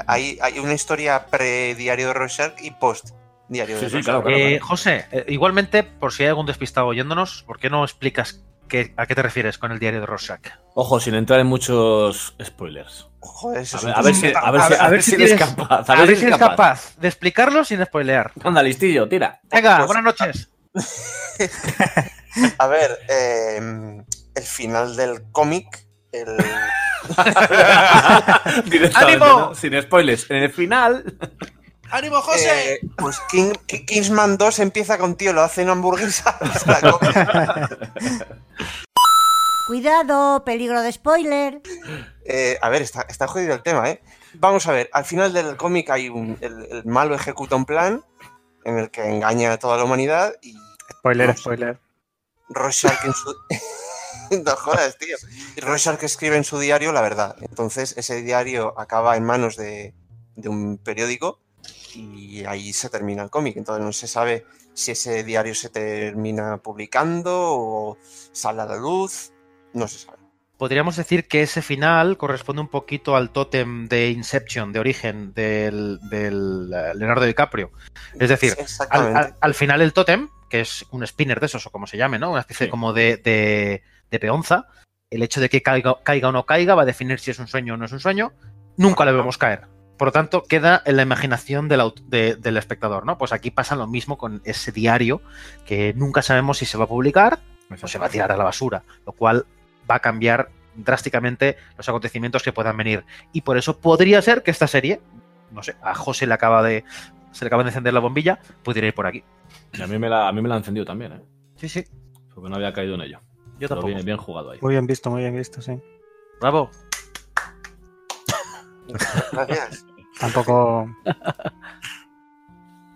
hay, hay una historia pre-diario de Rorschach y post-diario Sí, de sí, Rorschach. claro, Eh, José, eh, igualmente, por si hay algún despistado oyéndonos, ¿por qué no explicas qué- a qué te refieres con el diario de Rorschach? Ojo, sin entrar en muchos spoilers. Joder, eso A es ver, un a ver si, a ver si, a ver si eres capaz. A ver si eres capaz de explicarlo sin spoilear. Anda, listillo, tira. Venga, Pues- buenas noches. A ver, eh, el final del cómic, el... ¡Ánimo! ¿no? Sin spoilers. En el final. ¡Ánimo, eh, pues King- Ki- Kingsman 2 empieza con tío, lo hace en hamburguesa. Cuidado, peligro de spoiler. Eh, a ver, está, está jodido el tema, ¿eh? Vamos a ver, al final del cómic hay un... El, el malo ejecuta un plan en el que engaña a toda la humanidad y Spoiler, spoiler. Rorschach en su... no jodas, tío. Y Rorschach escribe en su diario la verdad. Entonces ese diario acaba en manos de, de un periódico y ahí se termina el cómic. Entonces no se sabe si ese diario se termina publicando o sale a la luz. No se sabe. Podríamos decir que ese final corresponde un poquito al tótem de Inception, de origen del, del, eh, Leonardo DiCaprio. Es decir, al, Exactamente. al- al final el tótem, que es un spinner de esos, o como se llame, ¿no? Una especie Sí. como de, de- de peonza, el hecho de que caiga, caiga o no caiga va a definir si es un sueño o no es un sueño. Nunca le vemos caer. Por lo tanto, queda en la imaginación del, aut- de- del espectador, ¿no? Pues aquí pasa lo mismo con ese diario, que nunca sabemos si se va a publicar o se va a tirar a la basura, lo cual va a cambiar drásticamente los acontecimientos que puedan venir. Y por eso podría ser que esta serie, no sé, a José le acaba de, se le acaba de encender la bombilla, pudiera ir por aquí. Y a mí me la, a mí me la ha encendido también, ¿eh? Sí, sí. Porque no había caído en ello. Yo Pero tampoco. Bien, bien jugado ahí. Muy bien visto, muy bien visto, sí. Bravo. Gracias. Tampoco.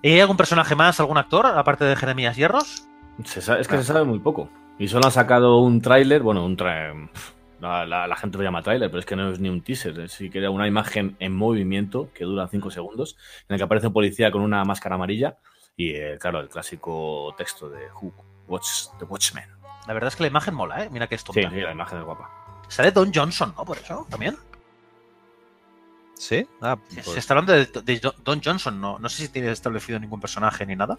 ¿Y hay algún personaje más, algún actor, aparte de Jeremías Hierros? Se sabe- es que se sabe muy poco. Y solo han sacado un tráiler, bueno, un tra- la, la- la gente lo llama tráiler, pero es que no es ni un teaser, es sí que era una imagen en movimiento que dura 5 segundos, en el que aparece un policía con una máscara amarilla y, eh, claro, el clásico texto de Who Watch the Watchmen. La verdad es que la imagen mola, ¿eh? Mira que es Sí, tonta. sí, la imagen es guapa. Sale Don Johnson, ¿no? Por eso, también. ¿Sí? Ah, Se- pues- Se está hablando de, de Don Johnson, no, no sé si tiene establecido ningún personaje ni nada.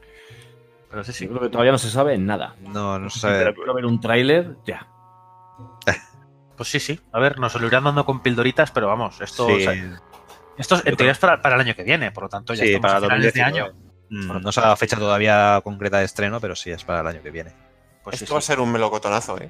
Pero sí, sí. Yo creo que todavía no se sabe nada. No, no se Pero sabe. quiero ver un tráiler ya. Pues sí, sí. A ver, nos lo irán dando con pildoritas, pero vamos, esto, Sí. o sea, esto en teoría es para, para el año que viene, por lo tanto ya Sí, estamos para a finales de 2019. año. Mm, No se ha dado fecha todavía concreta de estreno, pero sí es para el año que viene. Pues sí, Esto va a sí. ser un melocotonazo, ¿eh?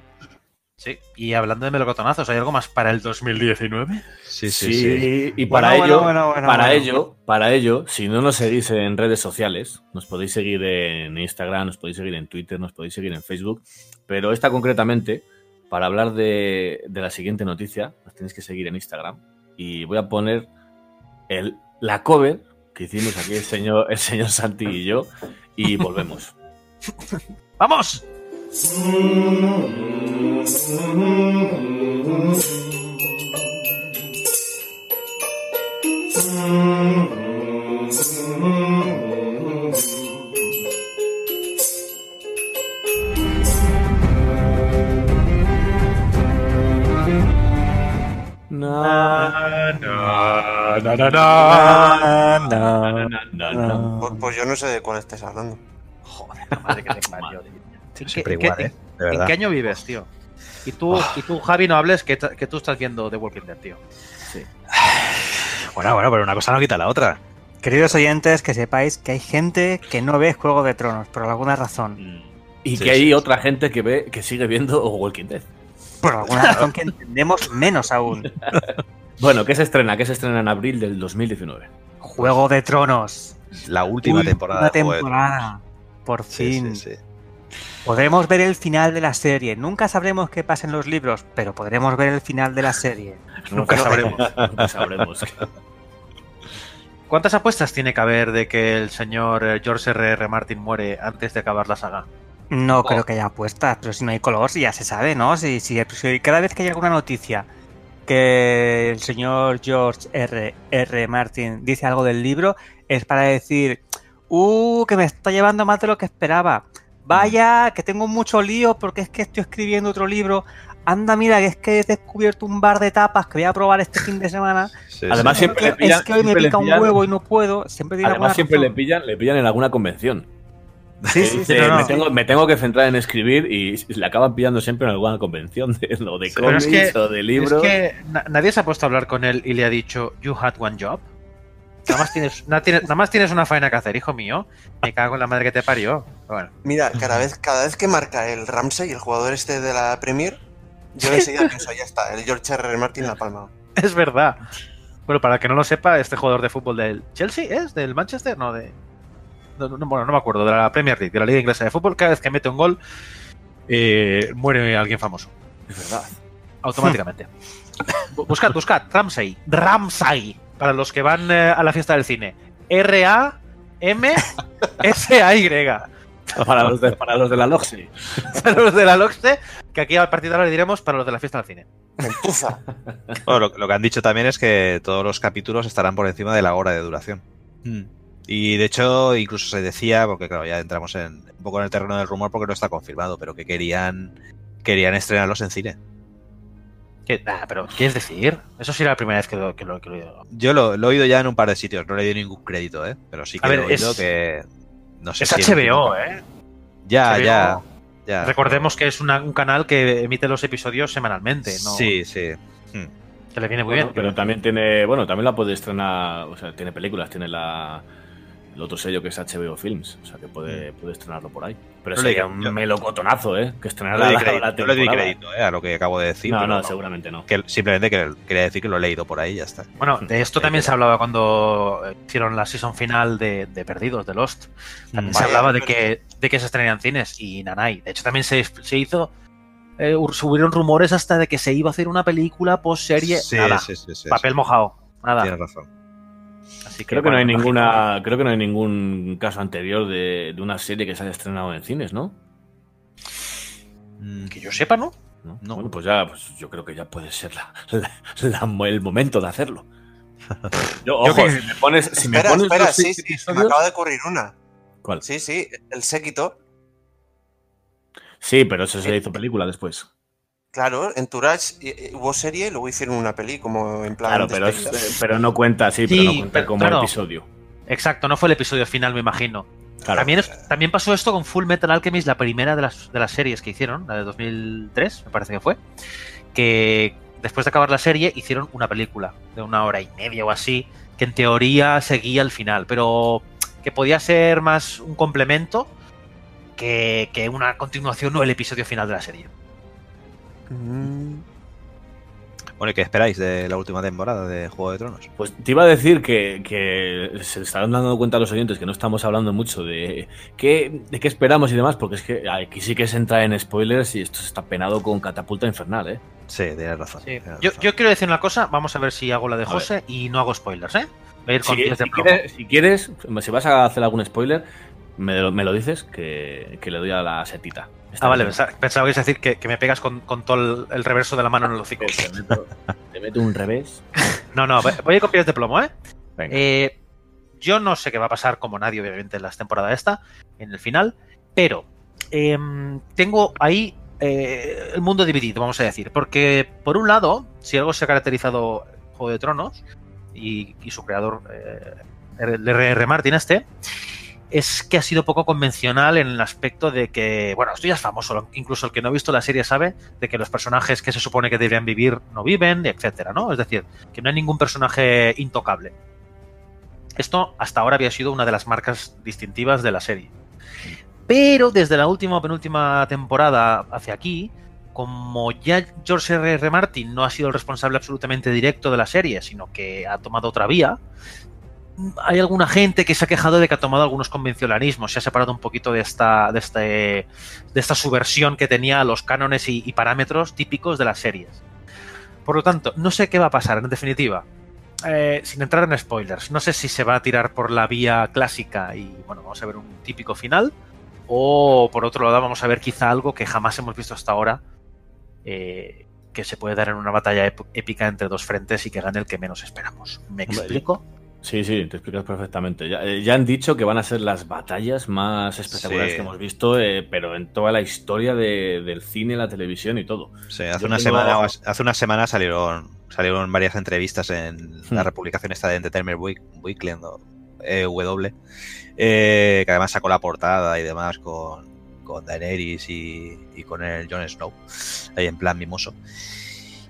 Sí. Y hablando de melocotonazos, ¿hay algo más para el 2019? Sí, Sí, y Bueno, para bueno, ello, bueno, bueno, para bueno. ello, para ello, si no nos seguís en redes sociales, nos podéis seguir en Instagram, nos podéis seguir en Twitter, nos podéis seguir en Facebook, pero esta concretamente, para hablar de, de la siguiente noticia, nos tenéis que seguir en Instagram y voy a poner el, la cover que hicimos aquí el señor, el señor Santi y yo y volvemos. ¡Vamos! Na, na, na, na, no. na, na, na, na. Pues, pues yo no sé de cuál estés hablando. Joder, la madre que te parió, tío. ¿En qué- Siempre qué- igual, ¿eh? De ¿En qué año vives, tío? Y tú, y tú Javi, no hables que, tú estás viendo The Walking Dead, tío. Bueno, bueno, pero una cosa no quita la otra. Queridos oyentes, que sepáis que hay gente que no ve Juego de Tronos, por alguna razón. Y Sí, que hay sí, sí. otra gente que ve que sigue viendo Walking Dead. Por alguna razón que entendemos menos aún. Bueno, ¿qué se estrena? ¿Qué se estrena en abril del 2019? Juego de Tronos. La última temporada. De temporada. Por. Sí, fin. sí, sí. Podremos ver el final de la serie. Nunca sabremos qué pasa en los libros, pero podremos ver el final de la serie. Nunca sabremos. Nunca sabremos. ¿Cuántas apuestas tiene que haber de que el señor eh, George R.R. R. Martin muere antes de acabar la saga? No Oh. creo que haya apuestas, pero si no hay color, ya se sabe, ¿no? Si, si, si cada vez que hay alguna noticia que el señor George R. R. Martin dice algo del libro, es para decir, uh, que me está llevando más de lo que esperaba. Vaya, que tengo mucho lío porque es que estoy escribiendo otro libro. Anda, mira, que es que he descubierto un bar de tapas que voy a probar este fin de semana. Sí, Además, sí. siempre le es pillan, que hoy me le pica un huevo y no puedo. Siempre Además, siempre le pillan, le pillan en alguna convención. Sí, Que sí, dice, sí, no, no. Me, tengo, me tengo que centrar en escribir y le acaban pillando siempre en alguna convención de, o de es cómics que- o de libros. Es que na- nadie se ha puesto a hablar con él y le ha dicho, You had one job. Nada más tienes, na- tienes- nada más tienes una faena que hacer, hijo mío. Me cago en la madre que te parió. Bueno, Mira, cada vez, cada vez que marca el Ramsey, el jugador este de la Premier, yo enseguida pienso, ya está, el George R. R. Martin la palma. es verdad. Bueno, para el que no lo sepa, este jugador de fútbol del Chelsea es del Manchester, no de. no, no, bueno, no me acuerdo, de la Premier League, de la Liga Inglesa de Fútbol. Cada vez que mete un gol, eh, muere alguien famoso. Es verdad. Automáticamente. Bu- buscad, buscad, Ramsay. Ramsay. Para los que van eh, a la fiesta del cine. R-A-M-S-A-Y. Para los de, para los de la Loxi. Para los de la LOXE, que aquí al partido ahora le diremos para los de la fiesta del cine. Bueno, lo, lo que han dicho también es que todos los capítulos estarán por encima de la hora de duración. Hmm. Y de hecho, incluso se decía, porque claro, ya entramos en, un poco en el terreno del rumor porque no está confirmado, pero que querían querían estrenarlos en cine. ¿Qué, ah, pero, ¿qué es decir? Eso sí era la primera vez que lo, que lo, que lo he oído. Yo lo, lo he oído ya en un par de sitios, no le doy ningún crédito, ¿eh? Pero sí que A ver, he oído es- que. No sé Es si HBO, ¿eh? Ya, HBO. ya, ya. Recordemos que es una- un canal que emite los episodios semanalmente, ¿no? Sí, sí. Hmm. Que le viene muy Bueno, bien. pero también tiene, bueno, también la puede estrenar, o sea, tiene películas, tiene la el otro sello que es HBO Films, o sea que puede, puede estrenarlo por ahí. Pero No sería un yo- melocotonazo, ¿eh? Que estrenara No le la, di crédito, la no le di crédito, eh, a lo que acabo de decir. No, no, seguramente no. Que simplemente que quería decir que lo he leído por ahí y ya está. Bueno, de esto también se hablaba cuando eh, hicieron la season final de, de Perdidos, de Lost. También Mm. se hablaba de que, de que se estrenarían cines y Nanai. De hecho, también se, se hizo. eh, subieron rumores hasta de que se iba a hacer una película post-serie. Sí, Nada. sí, sí, sí, papel sí. mojado. Nada. Tienes razón. Así Creo que no hay ninguna, creo que no hay ningún caso anterior de, de una serie que se haya estrenado en cines, ¿no? Mm, Que yo sepa, ¿no? ¿No? Bueno, pues ya, pues yo creo que ya puede ser la, la- la- el momento de hacerlo. Yo, ojo, si me pones, si me espera, pones espera, los sí, sí, se me acaba de ocurrir una. ¿Cuál? Sí, sí, el séquito. Sí, pero eso se hizo película después. Claro, en Tourage eh, hubo serie y luego hicieron una peli como en plan. Claro, pero, es- eh, pero no cuenta, sí, pero no cuenta pero- como claro. episodio. Exacto, no fue el episodio final, me imagino. Claro. También, es- también pasó esto con Full Metal Alchemist, la primera de las, de las series que hicieron, la de 2003, me parece que fue, que después de acabar la serie hicieron una película de una hora y media o así, que en teoría seguía el final, pero que podía ser más un complemento que, que una continuación o el episodio final de la serie. Bueno, ¿y qué esperáis de la última temporada de Juego de Tronos? Pues te iba a decir que, que se estarán dando cuenta los oyentes que no estamos hablando mucho de qué, de qué esperamos y demás, porque es que aquí sí que se entra en spoilers y esto está penado con catapulta infernal, ¿eh? Sí, tienes razón. Yo, razón. yo quiero decir una cosa, vamos a ver si hago la de A ver. José y no hago spoilers, ¿eh? Voy a ir con Si, 10 de si plomo. quieres, si quieres, si vas a hacer algún spoiler, me, lo- me lo dices que, que le doy a la setita. Está Ah, vale, pensaba, pensaba que ibas a decir que, que me pegas con, con todo el, el reverso de la mano en el hocico. Te meto, te meto un revés. No, no, voy a ir con pies de plomo, ¿eh? Venga. Eh, Yo no sé qué va a pasar, como nadie, obviamente, en las temporadas esta, en el final, pero em, tengo ahí eh, el mundo dividido, vamos a decir. Porque, por un lado, si algo se ha caracterizado Juego de Tronos y, y su creador, eh, el R.R. Martin este, es que ha sido poco convencional en el aspecto de que, bueno, esto ya es famoso, incluso el que no ha visto la serie sabe de que los personajes que se supone que deberían vivir no viven, etcétera, ¿no? Es decir, que no hay ningún personaje intocable. Esto hasta ahora había sido una de las marcas distintivas de la serie. Pero desde la última o penúltima temporada hacia aquí, como ya George R. R. Martin no ha sido el responsable absolutamente directo de la serie, sino que ha tomado otra vía, hay alguna gente que se ha quejado de que ha tomado algunos convencionalismos, se ha separado un poquito de esta, de este, de esta subversión que tenía los cánones y, y parámetros típicos de las series. Por lo tanto, no sé qué va a pasar, en definitiva. Eh, sin entrar en spoilers, no sé si se va a tirar por la vía clásica y bueno, vamos a ver un típico final, o por otro lado vamos a ver quizá algo que jamás hemos visto hasta ahora, eh, que se puede dar en una batalla ép- épica entre dos frentes y que gane el que menos esperamos. ¿Me explico? Sí, sí, te explicas perfectamente. Ya, eh, ya han dicho que van a ser las batallas más espectaculares Sí. que hemos visto, eh, pero en toda la historia de- del cine, la televisión y todo. Sí, hace Yo una tengo- semana, hace una semana salieron, salieron varias entrevistas en la Hmm. republicación esta de Entertainment Week- Weekly. EW, eh, que además sacó la portada y demás con, con Daenerys y, y con el Jon Snow, ahí en plan mimoso.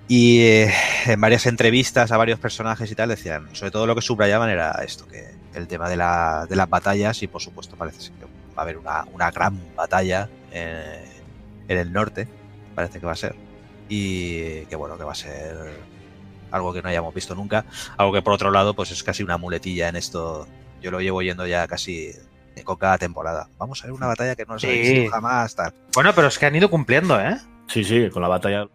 Y eh, en varias entrevistas a varios personajes y tal decían, sobre todo lo que subrayaban era esto, que el tema de, la- de las batallas y por supuesto parece ser que va a haber una, una gran batalla eh, en el norte, parece que va a ser. Y que bueno, que va a ser algo que no hayamos visto nunca. Algo que por otro lado, pues es casi una muletilla en esto. Yo lo llevo yendo ya casi con cada temporada. Vamos a ver una batalla que no se ha Sí. visto jamás, tal. Bueno, pero es que han ido cumpliendo, ¿eh? Sí, sí, con la batalla.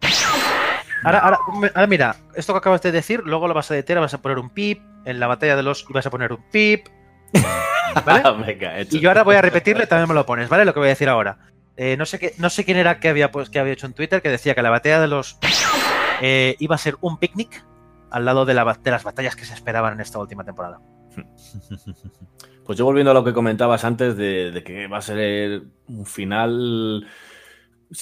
Ahora, ahora, ahora mira, esto que acabas de decir, luego lo vas a detener, vas a poner un pip, en la batalla de los vas a poner un pip. ¿Vale? Venga, hecho. Y yo ahora voy a repetirle, también me lo pones, ¿vale? Lo que voy a decir ahora. Eh, no, sé qué, no sé quién era que había, pues, que había hecho en Twitter que decía que la batalla de los eh, iba a ser un picnic al lado de, la ba- de las batallas que se esperaban en esta última temporada. Pues yo volviendo a lo que comentabas antes de, de que va a ser un final.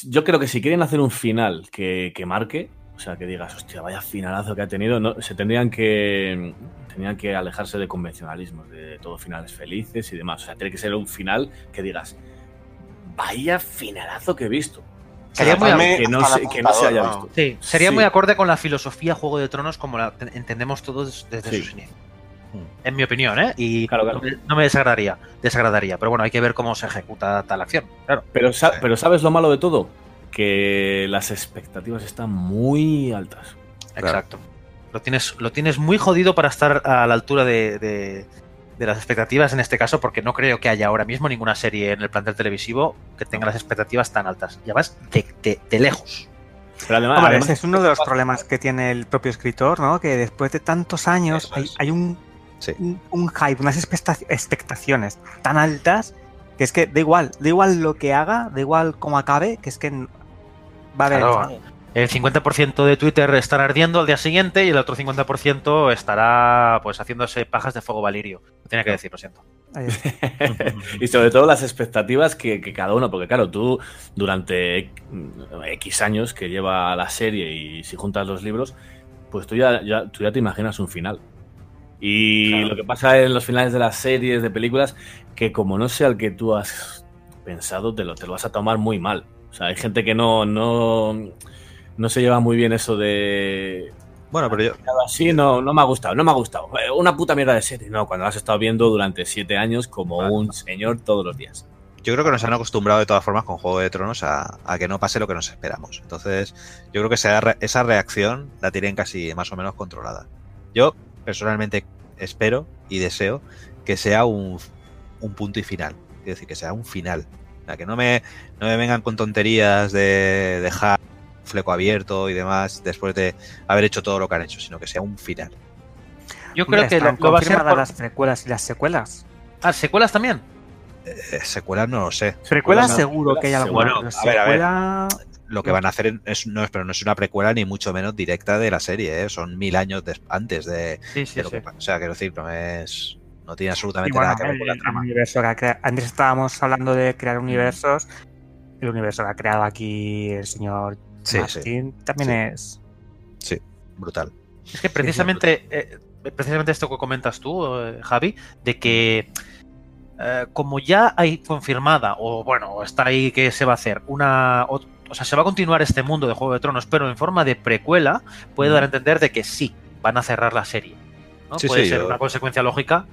Yo creo que si quieren hacer un final que, que marque, o sea, que digas, hostia, vaya finalazo que ha tenido, no, se tendrían que, tendrían que alejarse de convencionalismos, de todo finales felices y demás. O sea, tiene que ser un final que digas, vaya finalazo que he visto. Sería muy que no, hasta se, la que no se haya apuntadora. visto. Sí, sería Sí. muy acorde con la filosofía Juego de Tronos como la te- entendemos todos desde Sí. sus inicios. en mi opinión, ¿eh? Y Claro, claro. no me- no me desagradaría, desagradaría. Pero bueno, hay que ver cómo se ejecuta tal acción. Claro. Pero, sa- pero ¿sabes lo malo de todo? Que las expectativas están muy altas. Exacto. Lo tienes, lo tienes muy jodido para estar a la altura de, de- de las expectativas en este caso, porque no creo que haya ahora mismo ninguna serie en el plantel televisivo que tenga las expectativas tan altas. Y además, de, de- de lejos. Pero además, Hombre, además- es uno de los problemas que tiene el propio escritor, ¿no? Que después de tantos años hay, hay un, un, un hype, unas expecta- expectaciones tan altas que es que da igual, da igual lo que haga, da igual cómo acabe, que es que va a haber. Claro, el 50% de Twitter estará ardiendo al día siguiente y el otro 50% estará pues haciéndose pajas de fuego valirio. Lo tenía que decir, lo siento. y sobre todo las expectativas que, que cada uno, porque claro, tú durante X años que lleva la serie y si juntas los libros, pues tú ya, ya- tú ya te imaginas un final. Y lo que pasa en los finales de las series, de películas, que como no sea el que tú has pensado, te lo, te lo vas a tomar muy mal. O sea, hay gente que no, no, no se lleva muy bien eso de... Bueno, pero yo... Así no, no me ha gustado, no me ha gustado. Eh, Una puta mierda de serie. No, cuando la has estado viendo durante siete años como un señor todos los días. Yo creo que nos han acostumbrado de todas formas con Juego de Tronos a, a que no pase lo que nos esperamos. Entonces, yo creo que esa, esa reacción la tienen casi más o menos controlada. Yo, personalmente, espero y deseo que sea un, un punto y final. Es decir, que sea un final. O sea, que no me, no me vengan con tonterías de dejar fleco abierto y demás después de haber hecho todo lo que han hecho, sino que sea un final. Yo creo que lo, va a ser por... las precuelas y las secuelas. Ah, ¿secuelas también? Eh, secuelas no lo sé. Precuelas no. seguro que hay alguna. Bueno, a ver, a ver. Lo que van a hacer es, no es, pero no es una precuela ni mucho menos directa de la serie, ¿eh? son mil años des- antes de, Sí, sí, de lo sí. que pasa. O sea, quiero decir, no es, no tiene absolutamente bueno, nada que ver con la el trama. universo que crea- Antes estábamos hablando de crear universos. El universo que ha creado aquí el señor Sí, Martin también es. Sí, brutal. Es que precisamente, eh, precisamente esto que comentas tú, eh, Javi, de que eh, como ya hay confirmada, o bueno, está ahí que se va a hacer, una. O, o sea, se va a continuar este mundo de Juego de Tronos, pero en forma de precuela, puede dar a entender de que sí, van a cerrar la serie. ¿no? Sí, puede sí, ser yo- una consecuencia lógica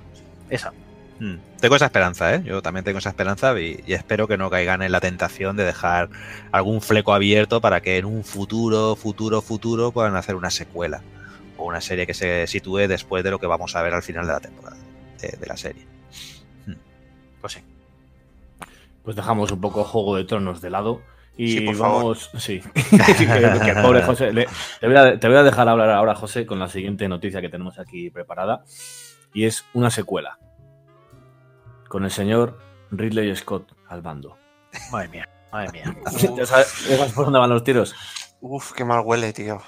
esa. Mm. Tengo esa esperanza, ¿eh? Yo también tengo esa esperanza y, y espero que no caigan en la tentación de dejar algún fleco abierto para que en un futuro, futuro, futuro puedan hacer una secuela o una serie que se sitúe después de lo que vamos a ver al final de la temporada de, de la serie. Pues sí. Pues dejamos un poco Juego de Tronos de lado. Y Sí, por favor. vamos. Sí. que, que pobre José. le- te, voy a, te voy a dejar hablar ahora, José, con la siguiente noticia que tenemos aquí preparada. Y es una secuela. Con el señor Ridley Scott al mando. Madre mía, madre mía. ¿Ya sabes, ya sabes por dónde van los tiros? Uf, qué mal huele, tío.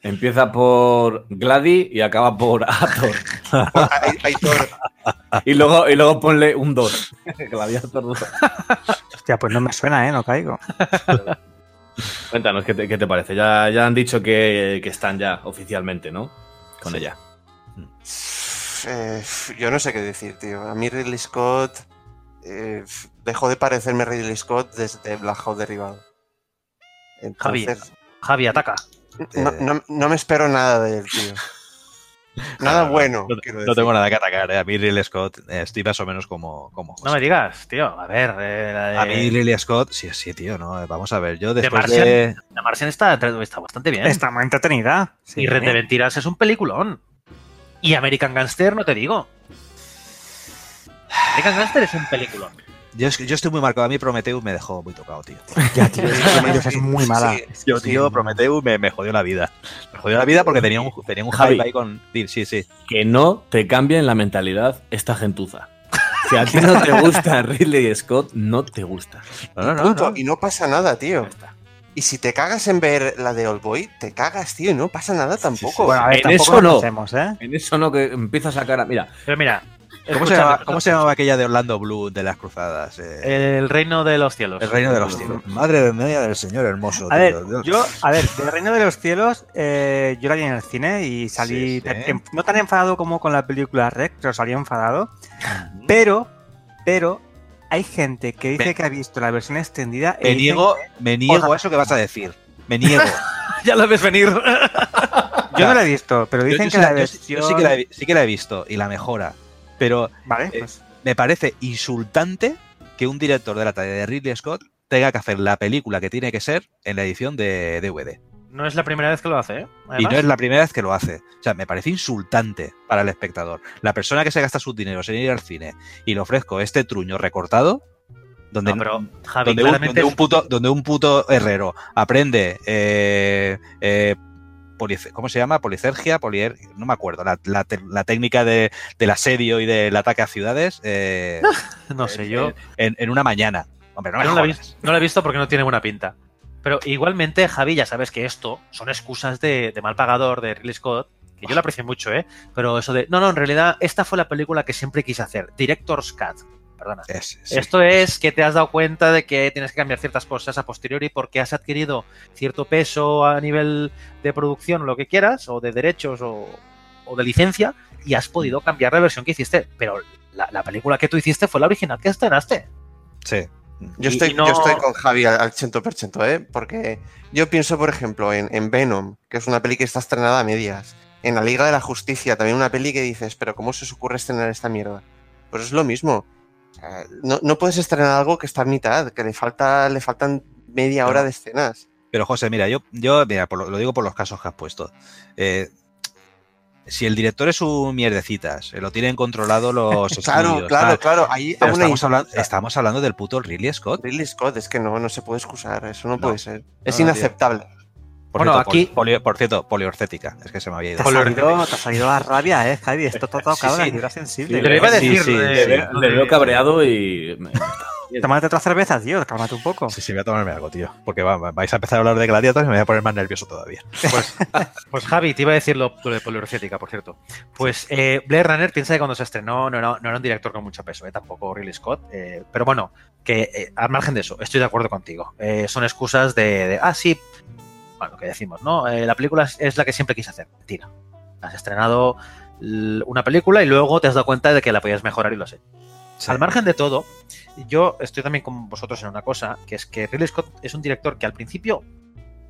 Empieza por Glady y acaba por hay Thor. y, luego, y luego ponle un 2. Gladiator 2. Hostia, pues no me suena, ¿eh? No caigo. Cuéntanos, ¿qué te, qué te parece? Ya, ya han dicho que, que están ya oficialmente, ¿no? Con ella. Eh, yo no sé qué decir, tío. A mí Ridley Scott eh, dejó de parecerme Ridley Scott desde Black Hawk derribado. Javi, Entonces, Javi, ataca. no, no- no me espero nada de él, tío. Nada No, no, bueno. No, tengo nada que atacar, ¿eh? A mí Ridley Scott eh, estoy más o menos como, como No me digas, tío. A ver, eh, la de, A mí Ridley Scott, sí, sí, tío, no. Vamos a ver, yo de después Martian, de... la Martian está, está bastante bien. Está muy entretenida. Sí. Y Red de Mentiras es un peliculón. Y American Gangster, no te digo. American Gangster es un peliculón. Yo, estoy muy marcado. A mí Prometheus me dejó muy tocado, tío. Ya, tío, es que Prometheus es muy mala. Yo, tío, Prometheus me, me jodió la vida. Me jodió la vida porque tenía un, tenía un Javi. hype ahí con... Sí, sí, sí. Que no te cambien la mentalidad esta gentuza. Si a ti no te gusta Ridley Scott, no te gusta. No, no, Punto. Y no pasa nada, tío. Y si te cagas en ver la de Oldboy, te cagas, tío, y no pasa nada tampoco. Bueno, a ver, En tampoco eso no. pasemos, ¿eh? En eso no, que empieza a sacar a... Mira, Pero mira, ¿Cómo se, cómo llamaba aquella de Orlando Blue de las cruzadas? Eh, El reino de los cielos. el reino de los cielos. Madre de media del señor hermoso. A ver, tío. Dios. yo, a ver, del Reino de los Cielos, eh, yo la vi en el cine y salí Sí, sí. no tan enfadado como con la película Rec, pero salí enfadado. Pero, pero, hay gente que dice Me- que ha visto la versión extendida Me niego, me niego a eso que vas a decir. Me niego. ya lo ves venir. Yo no la he visto, pero dicen yo que sí la versión... yo sí que la, he, sí que la he visto y la mejora Pero Vale, eh, pues. me parece insultante que un director de la talla de Ridley Scott tenga que hacer la película que tiene que ser en la edición de DVD. No es la primera vez que lo hace, ¿eh? Y no es la primera vez que lo hace. O sea, me parece insultante para el espectador. La persona que se gasta sus dineros en ir al cine y le ofrezco este truño recortado, donde, No, pero, Javi, donde, un, donde puto, donde un puto herrero aprende eh, eh, ¿cómo se llama? Policergia, polier, no me acuerdo, la, la te- la técnica de, del asedio y del ataque a ciudades eh, no sé, yo... en, en una mañana. Hombre, no me la he no la he visto porque no tiene buena pinta. Pero igualmente, Javi, ya sabes que esto son excusas de, de mal pagador de Ridley Scott, que yo la aprecio mucho, ¿eh? Pero eso de, no, no, en realidad esta fue la película que siempre quise hacer, Director's Cut. Perdona. Es- sí. Esto es que te has dado cuenta de que tienes que cambiar ciertas cosas a posteriori porque has adquirido cierto peso a nivel de producción lo que quieras, o de derechos o, o de licencia, y has podido cambiar la versión que hiciste. Pero la, la película que tú hiciste fue la original que estrenaste. Sí. Yo estoy, no- yo estoy con Javi al, al 100%, ¿eh? Porque yo pienso, por ejemplo, en, en Venom, que es una peli que está estrenada a medias. En La Liga de la Justicia, también una peli que dices, pero ¿cómo se os ocurre estrenar esta mierda? Pues es lo mismo. O sea, no, no puedes estrenar algo que está a mitad, que le, falta, le faltan media hora de escenas. Pero José, mira, yo, yo mira, por lo, lo digo por los casos que has puesto. Eh, si el director es un mierdecitas, eh, lo tienen controlado los Claro, estudios, claro, tal, claro. Ahí hay- estamos, hablando, estamos hablando del puto Ridley Scott. Ridley Scott, es que no, no se puede excusar, eso no, No. puede ser. Es No, inaceptable. Por Bueno, cierto, aquí- poli- poli- por cierto, poliorcética, es que se me había ido. Te ha, salido, te ha salido la rabia, ¿eh, Javi? Esto te ha tocado Sí, la sí. sensible. Te lo iba a Sí, decir. sí, sí. Le, le veo cabreado y. Tómate otra cerveza, tío. Cálmate un poco. Sí, sí, voy a tomarme algo, tío. Porque va- va- vais a empezar a hablar de gladiatos y me voy a poner más nervioso todavía. Pues, pues Javi, te iba a decir lo, lo de poliorcética, por cierto. Pues eh, Blade Runner piensa que cuando se estrenó no era, no era un director con mucho peso, eh, tampoco Ridley Scott. eh, pero bueno, que eh, al margen de eso, estoy de acuerdo contigo. Eh, son excusas de, de, ah, sí, bueno, lo que decimos, ¿no? Eh, la película es, es la que siempre quise hacer. Mentira. Has estrenado una película y luego te has dado cuenta de que la podías mejorar y lo Al margen de todo, yo estoy también con vosotros en una cosa, que es que Ridley Scott es un director que al principio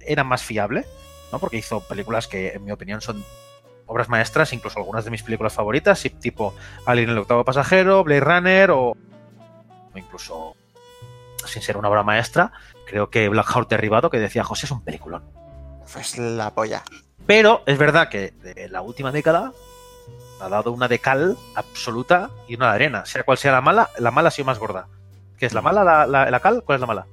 era más fiable, ¿no? Porque hizo películas que, en mi opinión, son obras maestras, incluso algunas de mis películas favoritas, tipo Alien el octavo pasajero, Blade Runner o, o incluso, sin ser una obra maestra, creo que Black Hawk Derribado, que decía José, es un peliculón. Pues la polla. Pero es verdad que de la última década ha dado una de cal absoluta y una de arena. Sea cual sea la mala, la mala ha sido más gorda. ¿Qué es la mala, la, la- la cal? ¿Cuál es la mala?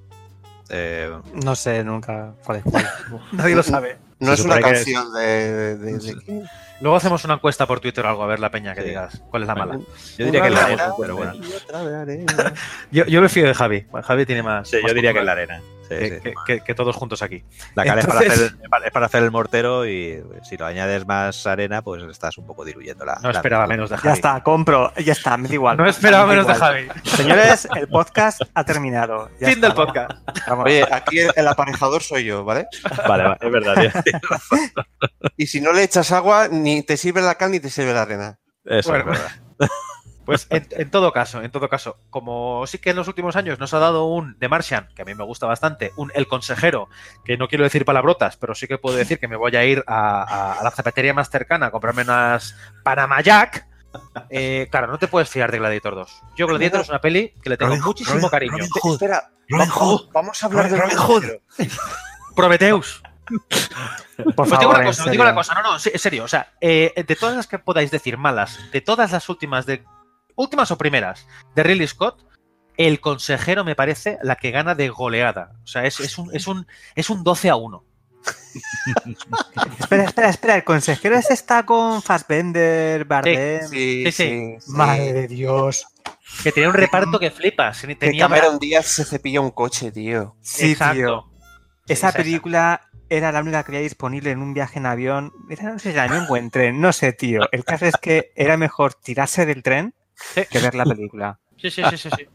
Eh, No sé nunca cuál es cuál. Nadie lo sabe. No Se es una canción de, de- de- de- Luego hacemos una encuesta por Twitter o algo, a ver la peña que Sí. digas cuál es la mala. yo diría que es la arena, pero bueno. Yo, yo me fío de Javi. Javi tiene más. Sí, más yo diría que es la arena. Sí, que, sí. que- que- que todos juntos aquí. La cal es, para hacer, es para hacer el mortero y si lo añades más arena, pues estás un poco diluyendo la. No la- esperaba menos de Javi. Ya está, compro. Ya está, me da igual. No esperaba Me menos de. Javi. Señores, el podcast ha terminado. Ya Fin está. del podcast. Vamos. Oye, aquí el, el aparejador soy yo, ¿vale? Vale, vale, es verdad. Y si no le echas agua, ni te sirve la cal ni te sirve la arena. Eso Bueno. es verdad. Pues en, en todo caso, en todo caso, como sí que en los últimos años nos ha dado un The Martian, que a mí me gusta bastante, un El Consejero, que no quiero decir palabrotas, pero sí que puedo decir que me voy a ir a, a- a la zapatería más cercana a comprarme unas Panama Jack. eh, claro, no te puedes fiar de Gladiator 2. Yo Gladiator es una peli que le tengo Robin muchísimo Robin- cariño. Robin Hood. Espera, Robin Hood. vamos a hablar de Robin Hood. Prometeus. Por Os digo favor, una en cosa, os digo una cosa, no, no, en serio, o sea, eh, de todas las que podáis decir malas, de todas las últimas, de últimas o primeras de Ridley Scott, el consejero me parece la que gana de goleada. O sea, es, es un, es, un, es un 12 a 1. Espera, espera, espera. ¿El consejero ese está con Fassbender, Bardem? Sí, Sí, sí. sí. sí. Madre de Dios. Que tenía un reparto que flipas. Que Tenía Cameron Díaz se cepilla un coche, tío. Sí, Exacto. tío. Esa película era la única que había disponible en un viaje en avión. Era, no sé si era en avión o en tren, no sé, tío. El caso es que era mejor tirarse del tren Sí. que ver la película. Sí, sí, sí, sí. sí.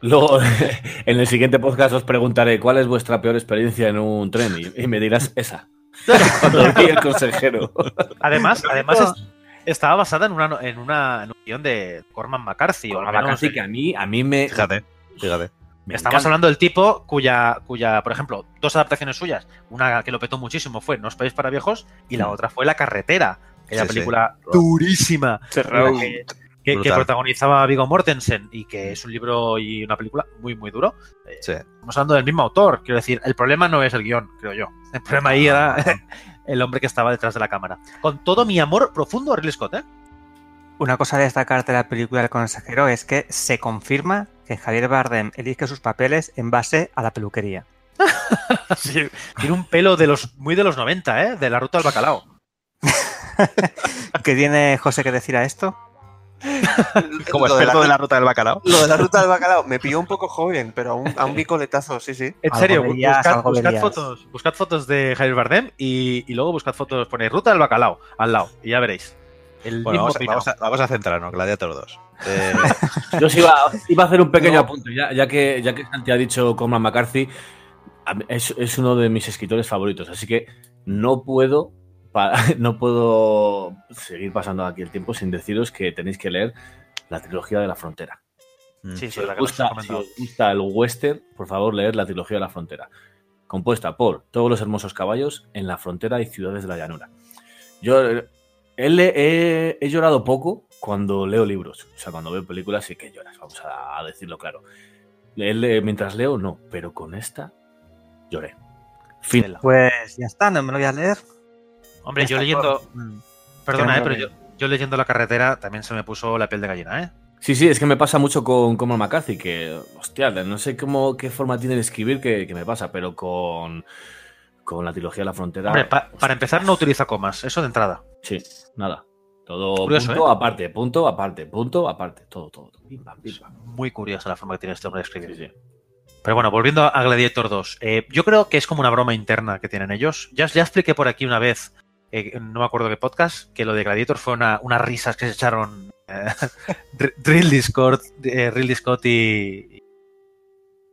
Luego, en el siguiente podcast os preguntaré cuál es vuestra peor experiencia en un tren y, y me dirás esa. Cuando vi el consejero. Además, además es- estaba basada en una, en una en un guion de Corman McCarthy. menos- Así que a mí, a mí me. Fíjate, fíjate. me Estamos encanta. hablando del tipo cuya, cuya, por ejemplo, dos adaptaciones suyas, una que lo petó muchísimo fue No os para viejos y la Mm. otra fue La carretera, aquella Sí, sí. película durísima, que, que, protagonizaba Viggo Mortensen y que es un libro y una película muy, muy duro. Eh, Sí. Estamos hablando del mismo autor. Quiero decir, el problema no es el guion, creo yo. El problema ahí era el hombre que estaba detrás de la cámara. Con todo mi amor profundo a Ridley Scott, ¿eh? Una cosa a destacar de la película del consejero es que se confirma que Javier Bardem elige sus papeles en base a la peluquería. Sí, tiene un pelo de los muy de los 90, ¿eh? De la ruta del bacalao. ¿Qué tiene José que decir a esto? Como Lo de experto la- de la ruta del bacalao. Lo de la ruta del bacalao me pilló un poco joven, pero aún, aún vi coletazo, sí, sí. En serio, verías, buscad, fotos, buscad fotos de Javier Bardem y, y luego buscad fotos, ponéis ruta del bacalao al lado y ya veréis. El Bueno, mismo vamos a, vamos a- vamos a centrarnos, Gladiator 2. Eh, Yo sí iba, iba a hacer un pequeño apunte, ya, ya que, ya que Santi ha dicho Cormac McCarthy, es, es uno de mis escritores favoritos, así que no puedo, no puedo seguir pasando aquí el tiempo sin deciros que tenéis que leer la trilogía de la frontera. mm, Sí, Si sí, os, gusta, has si comentado. os gusta el western, por favor, leer la trilogía de la frontera. Compuesta por todos los hermosos caballos en la frontera y ciudades de la llanura. Yo he, le- he- he llorado poco cuando leo libros. O sea, cuando veo películas sí que lloras, vamos a, a decirlo claro. Él, mientras leo, no, pero con esta lloré. Fin. Pues ya está, no me lo voy a leer. Hombre, yo leyendo. Mm. Perdona, eh, pero yo, yo leyendo la carretera también se me puso la piel de gallina, ¿eh? Sí, sí, es que me pasa mucho con Cormac McCarthy, que, hostia, no sé cómo, qué forma tiene de escribir que, que me pasa, pero con, con la trilogía de la frontera. Hombre, pa- para empezar no utiliza comas, eso de entrada. Sí, nada. Todo Curioso, punto ¿eh? aparte, punto aparte, punto aparte, todo, todo. todo. Pim, pam, pim, pam. Muy curiosa la forma que tiene este hombre de escribir. Sí, sí. Pero bueno, volviendo a Gladiator 2, eh, yo creo que es como una broma interna que tienen ellos. Ya, ya expliqué por aquí una vez, eh, no me acuerdo qué podcast, que lo de Gladiator fue una- unas risas que se echaron eh, Ridley Scott, eh, Ridley Scott y,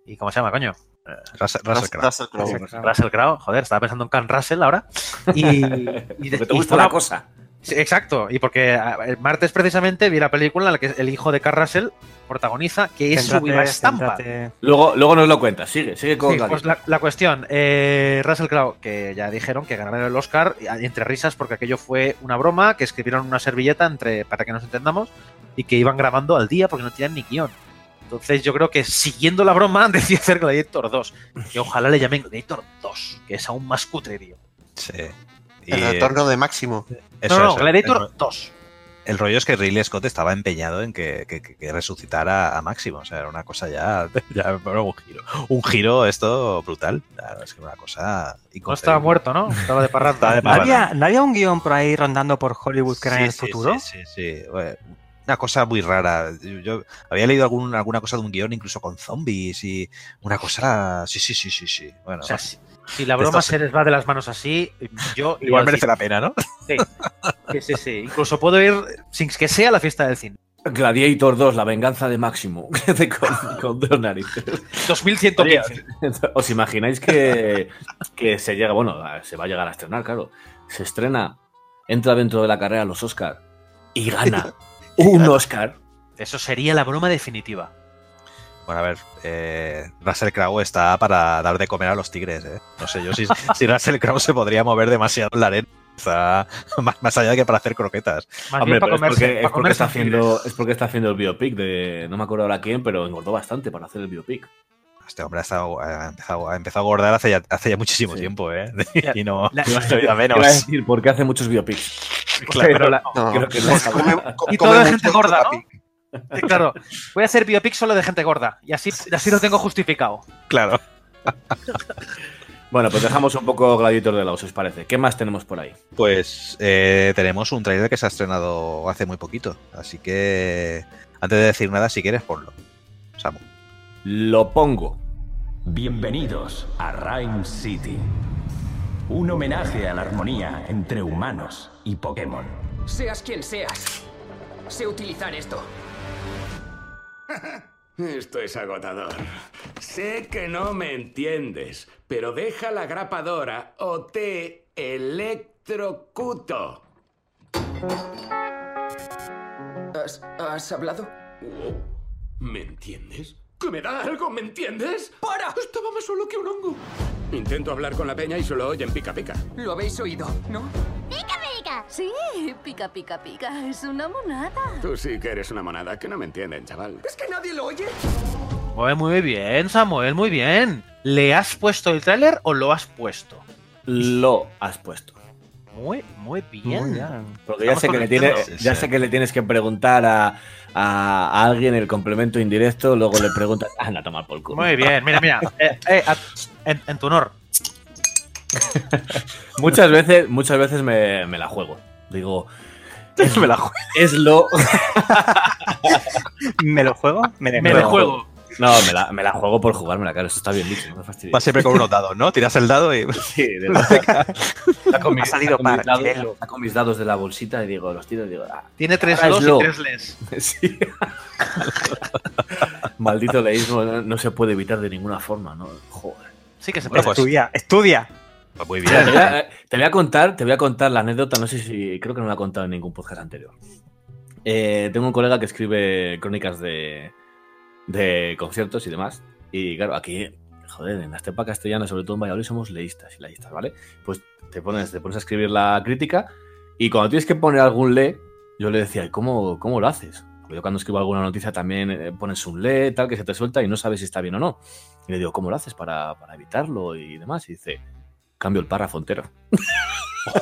y... ¿Cómo se llama, coño? Russell, Russell Crowe. Russell Crowe. Russell Crowe, joder, estaba pensando en Can Russell ahora. Y, y te gusta fue la una- cosa. Sí, exacto, y porque ah, el martes precisamente vi la película en la que el hijo de Carl Russell protagoniza, que es su viva estampa. Luego, luego nos lo cuentas, sigue, sigue con Sí, pues la, la cuestión, eh, Russell Crowe, que ya dijeron que ganaron el Oscar y- entre risas porque aquello fue una broma, que escribieron una servilleta entre para que nos entendamos y que iban grabando al día porque no tenían ni guion. Entonces yo creo que siguiendo la broma decía hacer Gladiator 2, que ojalá le llamen Gladiator 2, que es aún más cutre, tío. Sí. Y, El retorno de Máximo. eso no, no, Gladiator el, 2. el rollo es que Ridley Scott estaba empeñado en que, que- que- que resucitara a Máximo. O sea, era una cosa ya. ya bueno, un giro. Un giro, esto brutal. Claro, es que una cosa. No estaba muerto, ¿no? Estaba de parranda. Estaba de ¿No había, ¿No había un guion por ahí rondando por Hollywood que era en el Sí, sí, futuro? Sí, sí, sí. Bueno, Una cosa muy rara. Yo, yo había leído algún- alguna cosa de un guion incluso con zombies y una cosa. Sí, sí, sí, sí, sí. Bueno, O sea, si, si la broma se les va de las manos así, yo... igual al merece cine. la pena, ¿no? Sí, sí, sí, sí. Incluso puedo ir sin que sea la fiesta del cine. Gladiator 2, la venganza de Máximo. De con, con dos narices. 2115. ¿Os imagináis que, que se llega, bueno, se va a llegar a estrenar, claro. Se estrena, entra dentro de la carrera a los Oscar y gana un Oscar. Eso sería la broma definitiva. Bueno, a ver, eh, Russell Crowe está para dar de comer a los tigres, ¿eh? No sé yo si, si Russell Crowe se podría mover demasiado en la arena. Está más, más allá que para hacer croquetas. Más Hombre, bien para pero es porque, para es, porque comerse está haciendo, tigres. es porque está haciendo el biopic de. No me acuerdo ahora quién, pero engordó bastante para hacer el biopic. Este hombre ha, estado- ha empezado, ha empezado a gordar hace ya, hace ya muchísimo tiempo, ¿eh? Y no, La- no a menos. Iba a decir, porque hace muchos biopics. Claro, Pero la- no. creo que no Pues come- Y de mucho gente gorda, ¿no? Claro. Voy a hacer biopic solo de gente gorda. Y así, así lo tengo justificado. Claro. Bueno, pues dejamos un poco Gladiator de lado, si os parece. ¿Qué más tenemos por ahí? Pues eh, tenemos un trailer que se ha estrenado hace muy poquito. Así que antes de decir nada, si quieres, ponlo. Samu. Lo pongo. Bienvenidos a Rhyme City. Un homenaje a la armonía entre humanos y Pokémon. Seas quien seas, sé utilizar esto. Esto es agotador. Sé que no me entiendes, pero deja la grapadora o te electrocuto. ¿Has, has hablado? ¿Me entiendes? ¿Que me da algo? ¿Me entiendes? ¡Para! Estaba más solo que un hongo. Intento hablar con la peña y solo oyen pica pica. Lo habéis oído, ¿no? Sí, pica, pica, pica. Es una monada. Tú sí que eres una monada, que no me entienden, chaval. ¿Es que nadie lo oye? Muy, muy bien, Samuel, muy bien. ¿Le has puesto el tráiler o lo has puesto? Lo has puesto. Muy, muy bien. Porque ya sé, que le tiene- conectando. ya sé que le tienes que preguntar a, a- alguien el complemento indirecto, luego le preguntas, anda a tomar por culo. Muy bien, mira, mira. Eh, eh, en tu honor. muchas veces, muchas veces me, me la juego. Digo, es, me la juego. es lo. ¿Me lo juego? Me, Me la juego. No, me la, me la juego por jugármela, claro, eso está bien dicho, no me fastidies. Va siempre con unos dados, ¿no? Tiras el dado y. Sí, de saco mis, Ha salido saco mis par, dados, cielo. saco mis dados de la bolsita y digo, los tiro y digo, ah, Tiene tres los y lo. tres les. Sí. Maldito leísmo, no, no se puede evitar de ninguna forma, ¿no? Joder. Sí que se Bueno, puede. pues- Estudia, estudia. Pues muy bien. te, voy a, eh, te voy a contar, te voy a contar la anécdota, no sé si creo que no la he contado en ningún podcast anterior. Eh, tengo un colega que escribe crónicas de, de conciertos y demás. Y claro, aquí, joder, en la estepa castellana, sobre todo en Valladolid, somos leístas y leístas, ¿vale? Pues te pones, te pones a escribir la crítica y cuando tienes que poner algún le, yo le decía, ¿y cómo, cómo lo haces? Porque yo cuando escribo alguna noticia también eh, pones un le, tal, que se te suelta y no sabes si está bien o no. Y le digo, ¿cómo lo haces para, para evitarlo y demás? Y dice, cambio el párrafo entero.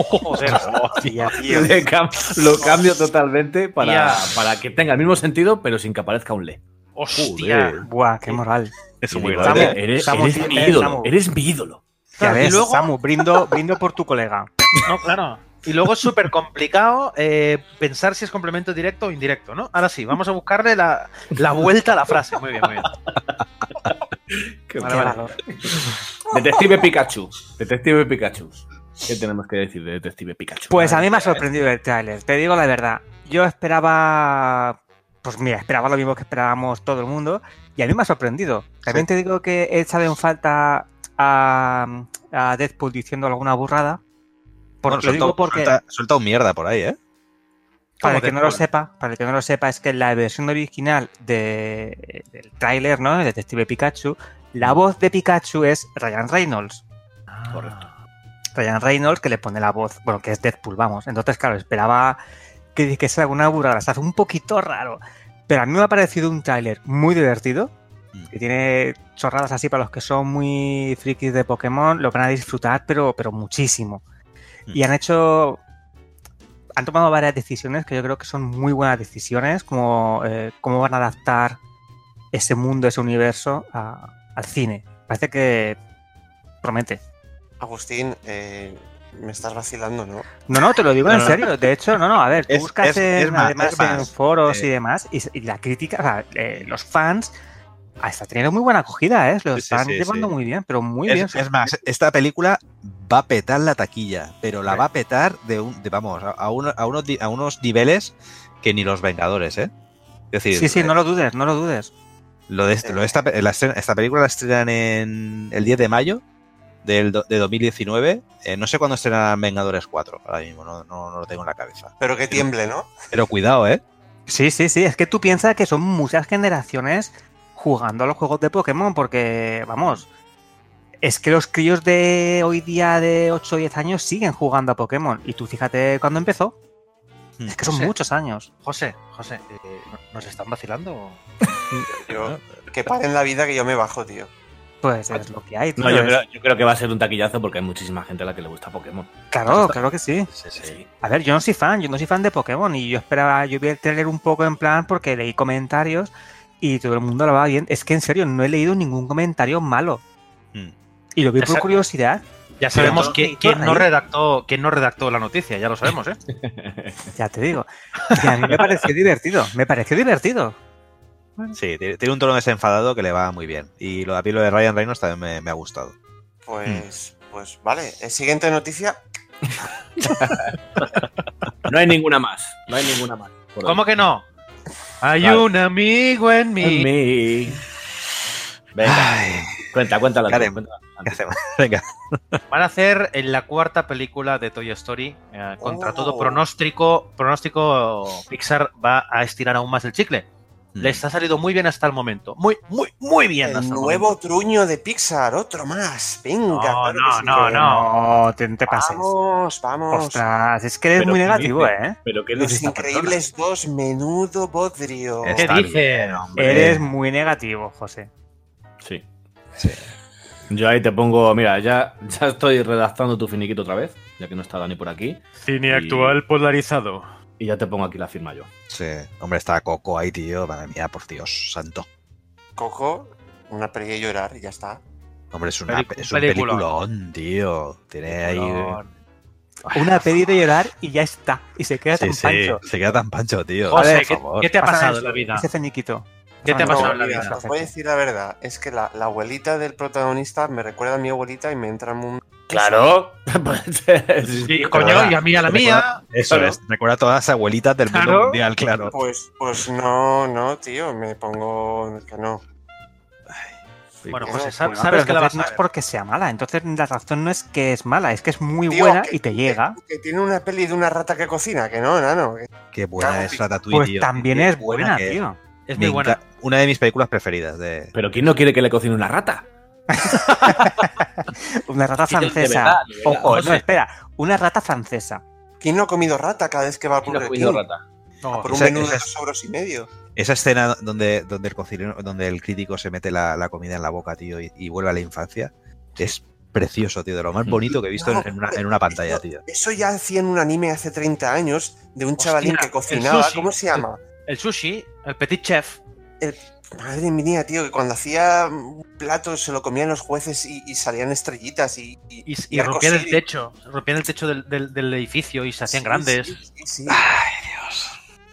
Joder, Hostia, tío. Le cam- lo cambio totalmente para, para que tenga el mismo sentido, pero sin que aparezca un le. Hostia. Buah, qué moral. Eso muy grande. Samu, Eres, Samu, eres sí, mi eh, ídolo, Samu. eres mi ídolo. Ya ves, luego- Samu, brindo, brindo por tu colega. No, claro. Y luego es súper complicado eh, pensar si es complemento directo o indirecto, ¿no? Ahora sí, vamos a buscarle la, la vuelta a la frase. Muy bien, muy bien. Qué Vale, vale. valor. Detective Pikachu. Detective Pikachu. ¿Qué tenemos que decir de Detective Pikachu? Pues a mí me ha sorprendido el tráiler, te digo la verdad. Yo esperaba, pues mira, esperaba lo mismo que esperábamos todo el mundo y a mí me ha sorprendido. También te digo que he echado en falta a, a Deadpool diciendo alguna burrada. Por, Bueno, lo suelta, digo porque, suelta- suelta un mierda por ahí, ¿eh? Para el ¿Cómo que no lo sepa, para el que no lo sepa, es que en la versión original de, del tráiler, ¿no? De Detective Pikachu, la voz de Pikachu es Ryan Reynolds. Correcto. Ryan Reynolds que le pone la voz, bueno, que es Deadpool, vamos. Entonces, claro, esperaba que dijese alguna burrada, se hace un poquito raro. Pero a mí me ha parecido un tráiler muy divertido, que tiene chorradas así para los que son muy frikis de Pokémon, lo van a disfrutar, pero, pero muchísimo. Y han hecho, han tomado varias decisiones que yo creo que son muy buenas decisiones, como eh, cómo van a adaptar ese mundo, ese universo a- al cine. Parece que promete. Agustín, eh, me estás vacilando, ¿no? No, no, te lo digo No, en no. serio. De hecho, no, no, a ver, tú Es- buscas es- en- es más, además es más. en foros y Eh. demás, y, y la crítica, o sea, eh, los fans, ah, está teniendo muy buena acogida, ¿eh? Lo están sí, llevando sí. muy bien, pero muy es, bien. es más, esta película va a petar la taquilla, pero la va a petar de, un, de vamos, a, a uno- a unos, a unos niveles que ni los Vengadores, ¿eh? Es decir, Sí, sí, no lo dudes, no lo dudes. Lo de, lo de esta, la estrena- esta película la estrenan en el 10 de mayo del, de 2019. Eh, no sé cuándo estrenarán Vengadores 4, ahora mismo, no, no- no lo tengo en la cabeza. Pero que tiemble, ¿no? Pero cuidado, ¿eh? Sí, sí, sí, es que tú piensas que son muchas generaciones jugando a los juegos de Pokémon, porque, vamos, es que los críos de hoy día de 8 o 10 años siguen jugando a Pokémon. Y tú fíjate cuándo empezó. Es que son José. muchos años. José, José, eh, ¿nos están vacilando? Yo, que paren la vida que yo me bajo, tío. Pues es lo que hay. No, tío, yo es- creo, yo creo que va a ser un taquillazo porque hay muchísima gente a la que le gusta Pokémon. Claro, claro que sí. Sí. A ver, yo no soy fan, yo no soy fan de Pokémon y yo esperaba, yo vi el trailer un poco en plan porque leí comentarios y todo el mundo lo va bien. Es que en serio, no he leído ningún comentario malo. Y lo vi Ya por curiosidad. Ya sabemos quién, no redactó, quién no redactó la noticia, ya lo sabemos, ¿eh? Ya te digo. Y a mí me pareció divertido, me pareció divertido. Sí, tiene, un tono desenfadado que le va muy bien. Y lo, a mí lo de Ryan Reynolds también me, me ha gustado. Pues, pues vale. Eh, Siguiente noticia. No hay ninguna más. No hay ninguna más. ¿Cómo que no? Hay Vale. un amigo en mí. En mí. Venga. Cuenta, cuéntala. tú, ¿Qué haremos? cuéntala. ¿Qué hacemos? Venga. Van a hacer en la cuarta película de Toy Story. eh, contra Oh. todo pronóstico, pronóstico, Pixar va a estirar aún más el chicle. Les ha salido muy bien hasta el momento. Muy, muy, muy bien. El hasta el nuevo truño de Pixar, otro más. Venga, No, claro que no, sí. no, no, te, te pases. Vamos, vamos. Ostras, es que eres Pero muy ¿qué negativo, dice? ¿eh? Pero qué Los persona? Increíbles 2, menudo bodrio. ¿Qué Está dice? bien, hombre. Eres muy negativo, José. Sí. Yo ahí te pongo, mira, ya, ya estoy redactando tu finiquito otra vez, ya que no está Dani por aquí. Cine Y- actual polarizado. Y ya te pongo aquí la firma yo. Sí, hombre, está Coco ahí, tío. Madre mía, por Dios santo. Coco, una peli de llorar y ya está. Hombre, es, una, es un peliculón. peliculón, tío. Tiene ahí. Una peli de llorar y ya está. Y se queda Sí, tan sí, pancho. se queda tan pancho, tío. José, por ¿qué, favor. qué te ha pasado en la vida? Ese feniquito. ¿Qué te ha pasado No, en la vida? os voy a decir la verdad. Es que la, la abuelita del protagonista me recuerda a mi abuelita y me entra un... Claro. Sí, coño, y a mí a la mía. Eso Claro. es, recuerda a todas las abuelitas del mundo Claro. mundial, claro. Pues, pues no, no, tío, me pongo que no. Bueno, Bueno, José, Bueno, sabes que la vas no es porque sea mala. Entonces la razón no es que es mala, es que es muy buena que- y te llega. Que tiene una peli de una rata que cocina, que no, nano. que- Qué buena Cago es Ratatouille, Pues tío. también es buena, tío. Es muy buena. Una de mis películas preferidas de. Pero ¿quién no quiere que le cocine una rata? Una rata francesa. verdad, de verdad. Ojo, José. no, espera. Una rata francesa. ¿Quién no ha comido rata cada vez que va por ¿Quién no comido rata? No, Por un Esa- menú de dos euros y medio. Esa escena donde, donde el cocinero, donde el crítico se mete la, la comida en la boca, tío, y, y vuelve a la infancia, es precioso, tío, de lo más bonito que he visto en, en una, en una pantalla, Eso- tío. Eso ya hacían un anime hace 30 años de un chavalín que el cocinaba. sushi. ¿Cómo se llama? El sushi, el petit chef. Madre mía, tío, que cuando hacía un plato se lo comían los jueces y, y salían estrellitas y, y, Y, y rompían el techo. Rompían el techo del, del- del edificio y se hacían Sí, grandes. sí, sí, sí.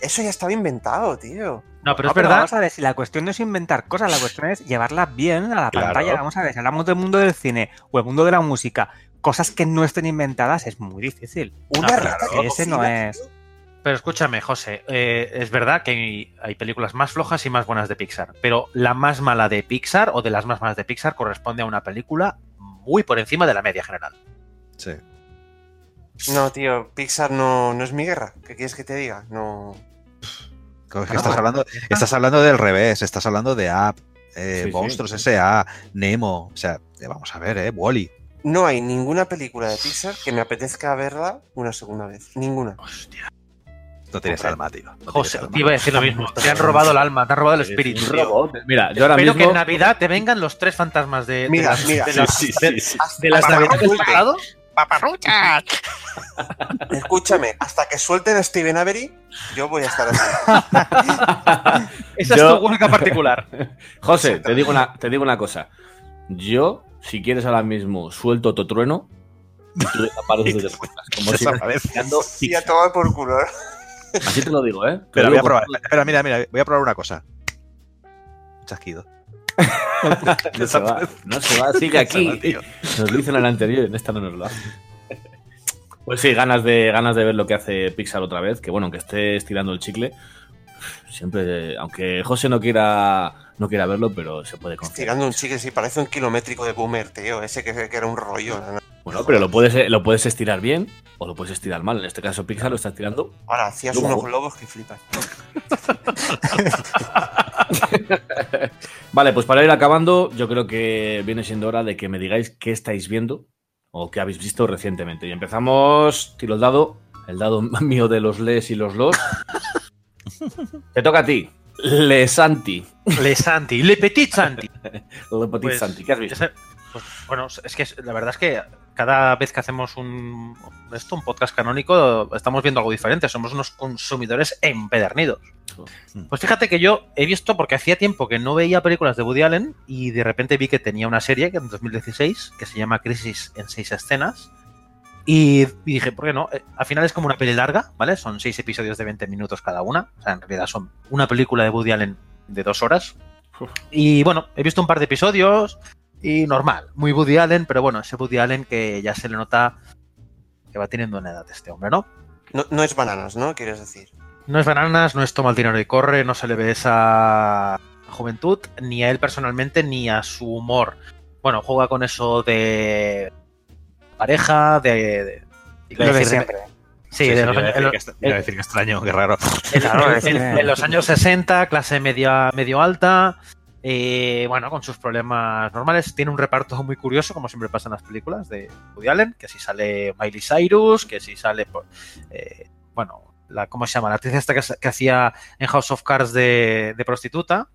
Eso ya estaba inventado, tío. No, pero No, es verdad. Vamos a ver, si la cuestión no es inventar cosas, la cuestión es llevarlas bien a la Claro. pantalla. Vamos a ver, si hablamos del mundo del cine o el mundo de la música, cosas que no estén inventadas es muy difícil. Una Ah, rata Que que ese no es. tío. Pero escúchame, José, eh, es verdad que hay, hay películas más flojas y más buenas de Pixar, pero la más mala de Pixar o de las más malas de Pixar corresponde a una película muy por encima de la media general. Sí. No, tío, Pixar no, no es mi guerra. ¿Qué quieres que te diga? No. Que estás hablando, estás hablando del revés, estás hablando de App, eh, Sí, sí. Monstruos S.A., Nemo, o sea, eh, vamos a ver, eh, Wally. No hay ninguna película de Pixar que me apetezca verla una segunda vez. Ninguna. No tienes alma, tío. no José, alma. te iba a decir lo mismo. Te han robado el alma, te han robado el espíritu. Robot. Mira, yo ahora Espero que mismo. en Navidad te vengan los tres fantasmas de, de Mira, las, de las- Sí, sí, de- sí, de las Hasta Navidades que- pasado. Escúchame, hasta que suelten a Steven Avery, yo voy a estar así. Esa Yo- es tu huelga particular. José, te digo, una, te digo una cosa. Yo, si quieres ahora mismo, suelto tu trueno y tú desapareces de. Como si Y a tomar por culo. Así te lo digo, ¿eh? Te Espera, voy a probar. por- Espera, mira, mira, voy a probar una cosa. Chasquido. No se va, no se va, sigue aquí. Nos lo hizo en el anterior, en esta no nos lo hace. Pues sí, ganas de, ganas de ver lo que hace Pixar otra vez, que bueno, aunque esté estirando el chicle, siempre, aunque José no quiera, no quiera verlo, pero se puede confiar. Tirando un chicle, sí, parece un kilométrico de boomer, tío. Ese que, que era un rollo. ¿No? Bueno, pero lo puedes, lo puedes estirar bien o lo puedes estirar mal. En este caso, Pixar lo está estirando. Ahora, hacías Luego. unos globos que flipas. Vale, pues para ir acabando, yo creo que viene siendo hora de que me digáis qué estáis viendo o qué habéis visto recientemente. Y empezamos, tiro el dado, el dado mío de los les y los los. Te toca a ti. Le Santi. Le Santi, Le Petit Santi. Le Petit Pues, Santi, ¿qué has visto? ese- pues, bueno, es que la verdad es que cada vez que hacemos un esto, un podcast canónico, estamos viendo algo diferente. Somos unos consumidores empedernidos. Pues fíjate que yo he visto, porque hacía tiempo que no veía películas de Woody Allen, y de repente vi que tenía una serie que en 2016 que se llama Crisis en seis escenas. Y, dije, ¿por qué no? Eh, al final es como una peli larga, ¿vale? Son seis episodios de 20 minutos cada una. O sea, en realidad son una película de Woody Allen de dos horas. Y bueno, he visto un par de episodios y normal, muy Woody Allen, pero bueno, ese Woody Allen que ya se le nota que va teniendo una edad este hombre, ¿no? No, no es bananas, ¿no? Quieres decir. No es bananas, no es toma el dinero y corre, no se le ve esa juventud, ni a él personalmente, ni a su humor. Bueno, juega con eso de pareja, de... de- Lo de siempre. Sí, Sí, de sí, los años- decir que decir que extraño, qué raro. Claro, en, en los años 60, clase media, medio alta, eh, bueno, con sus problemas normales. Tiene un reparto muy curioso, como siempre pasa en las películas de Woody Allen, que si sale Miley Cyrus, que si sale, pues, eh, bueno, la, ¿cómo se llama? La actriz esta que, que hacía en House of Cards de, de prostituta,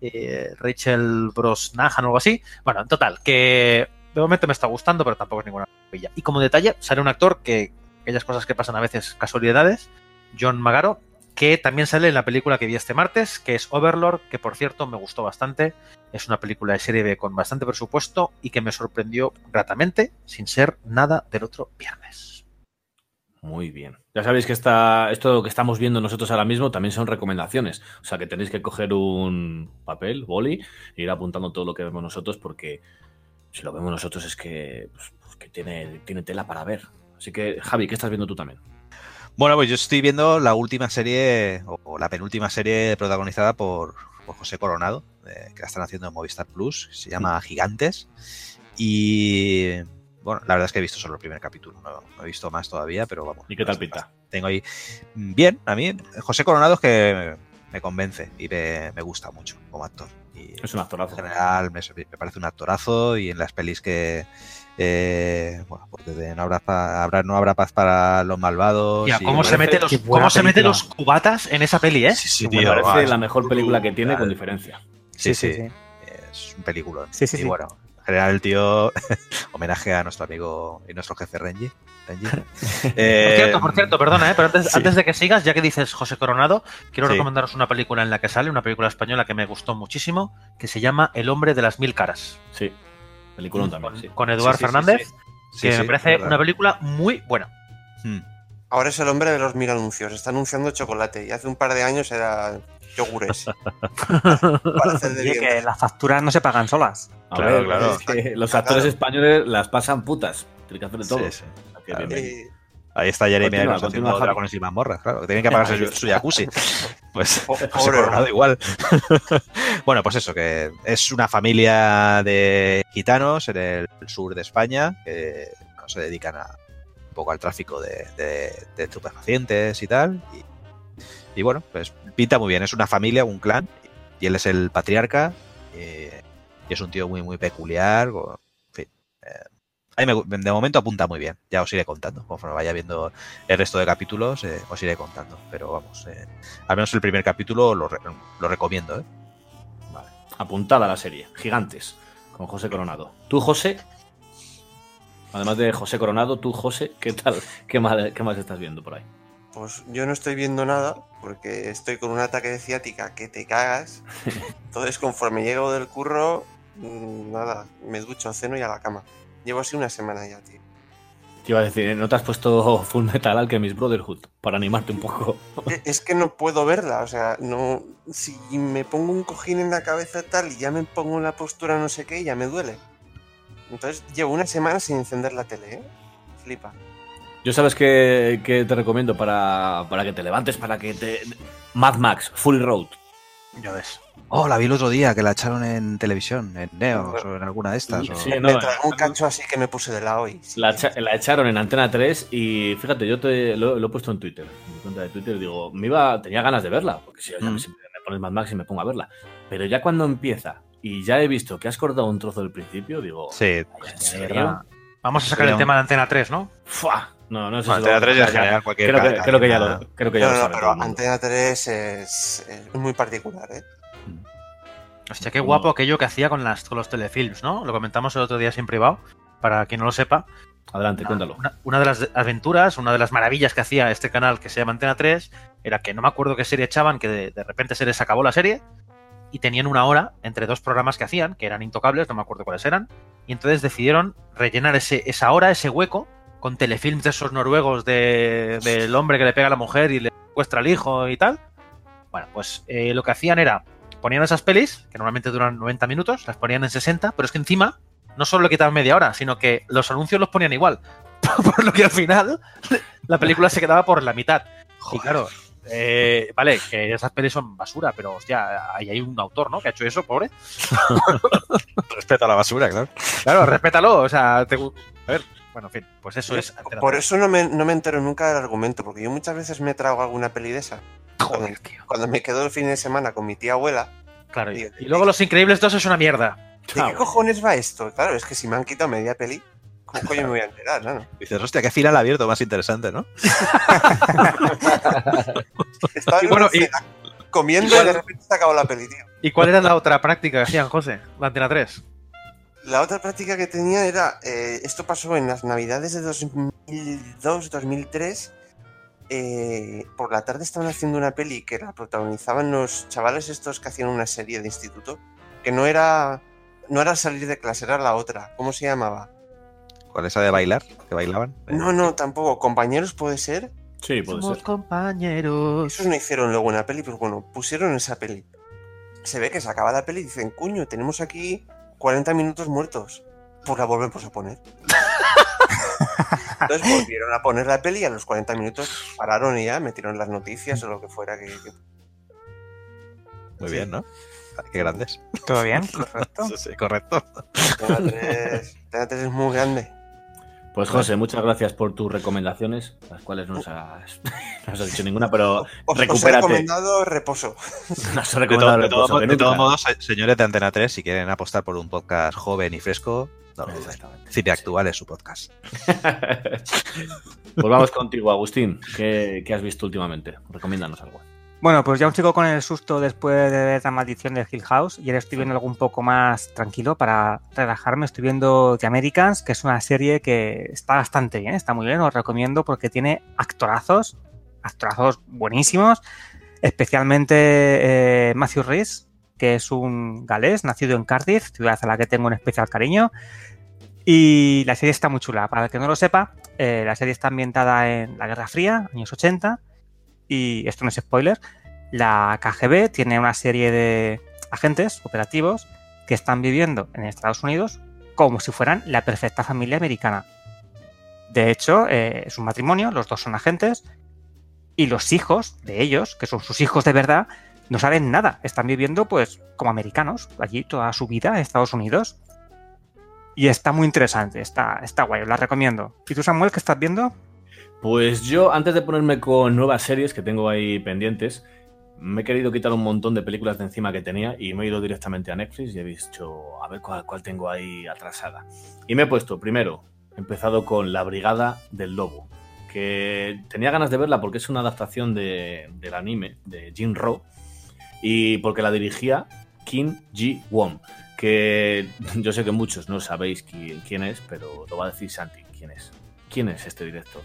eh, Rachel Brosnahan o algo así. Bueno, en total, que de momento me está gustando, pero tampoco es ninguna maravilla. Y como detalle, sale un actor que, aquellas cosas que pasan a veces, casualidades, John Magaro, que también sale en la película que vi este martes, que es Overlord, que por cierto me gustó bastante. Es una película de serie B con bastante presupuesto y que me sorprendió gratamente, sin ser nada del otro viernes. Muy bien. Ya sabéis que esta, esto que estamos viendo nosotros ahora mismo también son recomendaciones. O sea que tenéis que coger un papel, boli, e ir apuntando todo lo que vemos nosotros, porque si lo vemos nosotros es que, pues que tiene, tiene tela para ver. Así que, Javi, ¿qué estás viendo tú también? Bueno, pues yo estoy viendo la última serie, o, o la penúltima serie protagonizada por, por José Coronado, eh, que la están haciendo en Movistar Plus, se llama Gigantes. Y bueno, la verdad es que he visto solo el primer capítulo, no, no he visto más todavía, pero vamos. ¿Y qué tal pinta? Tengo ahí. Bien, a mí, José Coronado es que me convence y me, me gusta mucho como actor. Y Es un actorazo. En general me, me parece un actorazo y en las pelis que. Eh, bueno, pues desde no habrá, pa- habrá- no habrá paz para los malvados. Tía, ¿cómo se, mete los, cómo se mete los cubatas en esa peli, eh? Sí, sí, Me parece va, la mejor película que tiene con diferencia. Sí, sí, sí. Es un película. Sí, sí, y sí. bueno, en general el tío, homenaje a nuestro amigo y nuestro jefe Renji. Renji. Por Eh, cierto, por cierto, perdona, ¿eh? pero antes, sí. antes de que sigas, ya que dices José Coronado, quiero Sí. recomendaros una película en la que sale, una película española que me gustó muchísimo, que se llama El hombre de las mil caras. Sí, película también, sí. Con Eduard Sí, sí, sí, Fernández, sí. que Sí, me parece una película muy buena. Hmm. Ahora es el hombre de los mil anuncios. Está anunciando chocolate y hace un par de años era yogures. Para hacer de Oye, bien. que las facturas no se pagan solas. A Claro, ver, claro. es que los actores españoles las pasan putas. Tienen que hacer de todo. Claro. Eh, Ahí está Jeremy Irons haciendo dragones y mazmorras, claro. Que tienen que pagarse su, su jacuzzi. Pues pobre Coronado hombre. igual. bueno, pues eso, que es una familia de gitanos en el sur de España que bueno, se dedican a un poco al tráfico de, de, de estupefacientes y tal. Y, y bueno, pues pinta muy bien. Es una familia, un clan, y él es el patriarca. Y, y es un tío muy, muy peculiar. con- en fin, a mí me de momento apunta muy bien. Ya os iré contando. Conforme vaya viendo el resto de capítulos, eh, os iré contando. Pero vamos, eh, al menos el primer capítulo lo, re- lo recomiendo. ¿eh? Vale. Apuntada la serie. Gigantes. Con José Coronado. Tú, José. Además de José Coronado, tú, José, ¿qué tal? ¿Qué más, qué más estás viendo por ahí? Pues yo no estoy viendo nada porque estoy con un ataque de ciática que te cagas. Entonces, conforme llego del curro, mm, nada, me ducho, ceno y a la cama. Llevo así una semana ya, tío. Te iba a decir, ¿no te has puesto Full Metal Alchemist Brotherhood para animarte un poco? E- Es que no puedo verla, o sea, no. Si me pongo un cojín en la cabeza tal y ya me pongo en la postura no sé qué, ya me duele. Entonces llevo una semana sin encender la tele, ¿eh? Flipa. Yo sabes que, que te recomiendo para, para que te levantes, para que te... Mad Max, Full Road. Ya ves. Oh, la vi el otro día que la echaron en televisión, en Neox o en alguna de estas. o- Sí, me no, trago un cacho así que me puse de lado y. La, la echaron en Antena 3 y fíjate, yo te, lo, lo he puesto en Twitter, en mi cuenta de Twitter, digo, me iba, tenía ganas de verla, porque si Mm. me, me pones Mad Max y me pongo a verla. Pero ya cuando empieza y ya he visto que has cortado un trozo del principio, digo, Sí, verdad. Vamos a sacar el tema de Antena 3, ¿no? ¡Fua! No, no sé Bueno, si Antena 3 y en ya- general cualquier creo, que, creo que ya lo, creo que ya No, lo no, sabe pero el mundo. Antena 3 es, es muy particular, ¿eh? Hostia, qué guapo aquello que hacía con, las, con los telefilms, ¿no? Lo comentamos el otro día en privado, para quien no lo sepa. Adelante, cuéntalo. Una, una de las aventuras, una de las maravillas que hacía este canal que se llama Antena 3, era que no me acuerdo qué serie echaban, que de, de repente se les acabó la serie y tenían una hora entre dos programas que hacían, que eran intocables, no me acuerdo cuáles eran, y entonces decidieron rellenar ese, esa hora, ese hueco, con telefilms de esos noruegos de- del hombre que le pega a la mujer y le secuestra al hijo y tal. Bueno, pues eh, lo que hacían era, ponían esas pelis, que normalmente duran 90 minutos, las ponían en 60, pero es que encima no solo le quitaban media hora, sino que los anuncios los ponían igual. por lo que al final la película se quedaba por la mitad. Y claro, eh, vale, que esas pelis son basura, pero hostia, ahí hay un autor, ¿no? Que ha hecho eso, pobre. Respeta la basura, claro. Claro, respétalo, o sea, te a ver, Bueno, en fin, pues eso es. Por 3. eso no me, no me entero nunca del argumento, porque yo muchas veces me trago alguna peli de esa. Cuando, cuando me quedo el fin de semana con mi tía abuela. Claro, y, digo, y luego Los Increíbles 2 es una mierda. ¿De qué cojones va esto? Claro, es que si me han quitado media peli, ¿cómo coño me voy a enterar? No, no. Dices, hostia, qué final abierto más interesante, ¿no? Estaba en bueno, una y- cena comiendo y de repente se acabó la peli, tío. ¿Y cuál era la otra práctica que hacían, José? La Antena 3. La otra práctica que tenía era, eh, esto pasó en las navidades de 2002, 2003. Eh, por la tarde estaban haciendo una peli que la protagonizaban los chavales estos que hacían una serie de instituto, que no era, no era salir de clase, era la otra. ¿Cómo se llamaba? ¿Cuál esa de bailar? ¿Que bailaban? No, no, tampoco. ¿Compañeros puede ser? Sí, puede Somos ser. compañeros. Esos no hicieron luego una peli, pero bueno, pusieron esa peli. Se ve que se acaba la peli y dicen, cuño, tenemos aquí 40 minutos muertos. Pues la volvemos a poner. Entonces volvieron a poner la peli y a los 40 minutos pararon y ya metieron las noticias o lo que fuera que... que- Muy Sí. bien, ¿no? Qué grandes. ¿Todo bien? Correcto. Sí, sí, correcto. Antena 3, Antena 3 es muy grande. Pues José, muchas gracias por tus recomendaciones, las cuales no nos has, no has dicho ninguna, pero Os, os he recupérate. recomendado reposo. Nos De, recomendado de todo- todos modos, se- señores de Antena 3, si quieren apostar por un podcast joven y fresco, no lo. Cine Actual es su podcast. Pues vamos contigo, Agustín. ¿Qué, qué has visto últimamente? Recomiéndanos algo. Bueno, pues ya un chico con el susto después de ver la maldición de Hill House y ahora estoy viendo algo un poco más tranquilo para relajarme. Estoy viendo The Americans, que es una serie que está bastante bien, está muy bien, os recomiendo porque tiene actorazos, actorazos buenísimos, especialmente eh, Matthew Rhys, que es un galés nacido en Cardiff, ciudad a la que tengo un especial cariño. Y la serie está muy chula. Para el que no lo sepa, eh, la serie está ambientada en la Guerra Fría, años 80, y esto no es spoiler, la KGB tiene una serie de agentes operativos que están viviendo en Estados Unidos como si fueran la perfecta familia americana. De hecho, eh, es un matrimonio, los dos son agentes, y los hijos de ellos, que son sus hijos de verdad, no saben nada, están viviendo pues como americanos, allí toda su vida en Estados Unidos. Y está muy interesante, está, está guay, os la recomiendo. ¿Y tú, Samuel, qué estás viendo? Pues yo, antes de ponerme con nuevas series que tengo ahí pendientes, me he querido quitar un montón de películas de encima que tenía y me he ido directamente a Netflix y he visto a ver cuál, tengo ahí atrasada. Y me he puesto, primero, he empezado con La Brigada del Lobo, que tenía ganas de verla porque es una adaptación de- del anime de Jin Ro y porque la dirigía Kim Ji-won, que yo sé que muchos no sabéis qui- quién es, pero lo va a decir Santi, ¿quién es? ¿Quién es este director?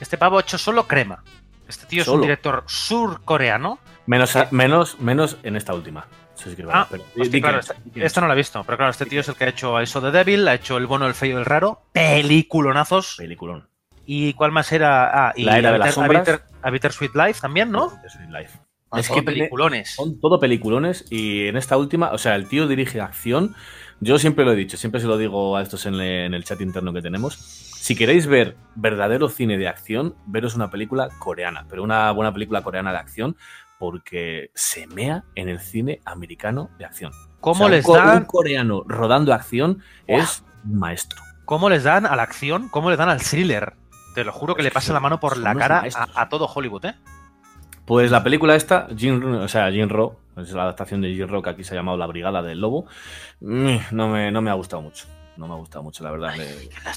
Este pavo ha hecho solo crema. Este tío es un Solo. director surcoreano. Menos, menos, menos en esta última. Eso sí que Ah, pero- hostia, di claro, esta, esta no la he visto, pero claro, este tío es el que ha hecho Saw the Devil, ha hecho El Bono, el Feo y el Raro, peliculonazos. Peliculón. ¿Y cuál más era? Ah, y La Era de A las Sombras. A Bitter- A Bittersweet Life también, ¿no? Sweet Life. Ah, Es que peliculones. Son todo peliculones y en esta última, o sea, el tío dirige acción. Yo siempre lo he dicho, siempre se lo digo a estos en, le- en el chat interno que tenemos. Si queréis ver verdadero cine de acción, veros una película coreana, pero una buena película coreana de acción porque se mea en el cine americano de acción. ¿Cómo O sea, un les co- dan- Un coreano rodando acción es un maestro. ¿Cómo les dan a la acción? ¿Cómo les dan al thriller? Te lo juro que le pasa la mano por la cara a todo Hollywood, ¿eh? Pues la película esta, Jin, o sea, Jinro, es la adaptación de Jinro que aquí se ha llamado La Brigada del Lobo, mm, no me, no me ha gustado mucho. No me ha gustado mucho, la verdad.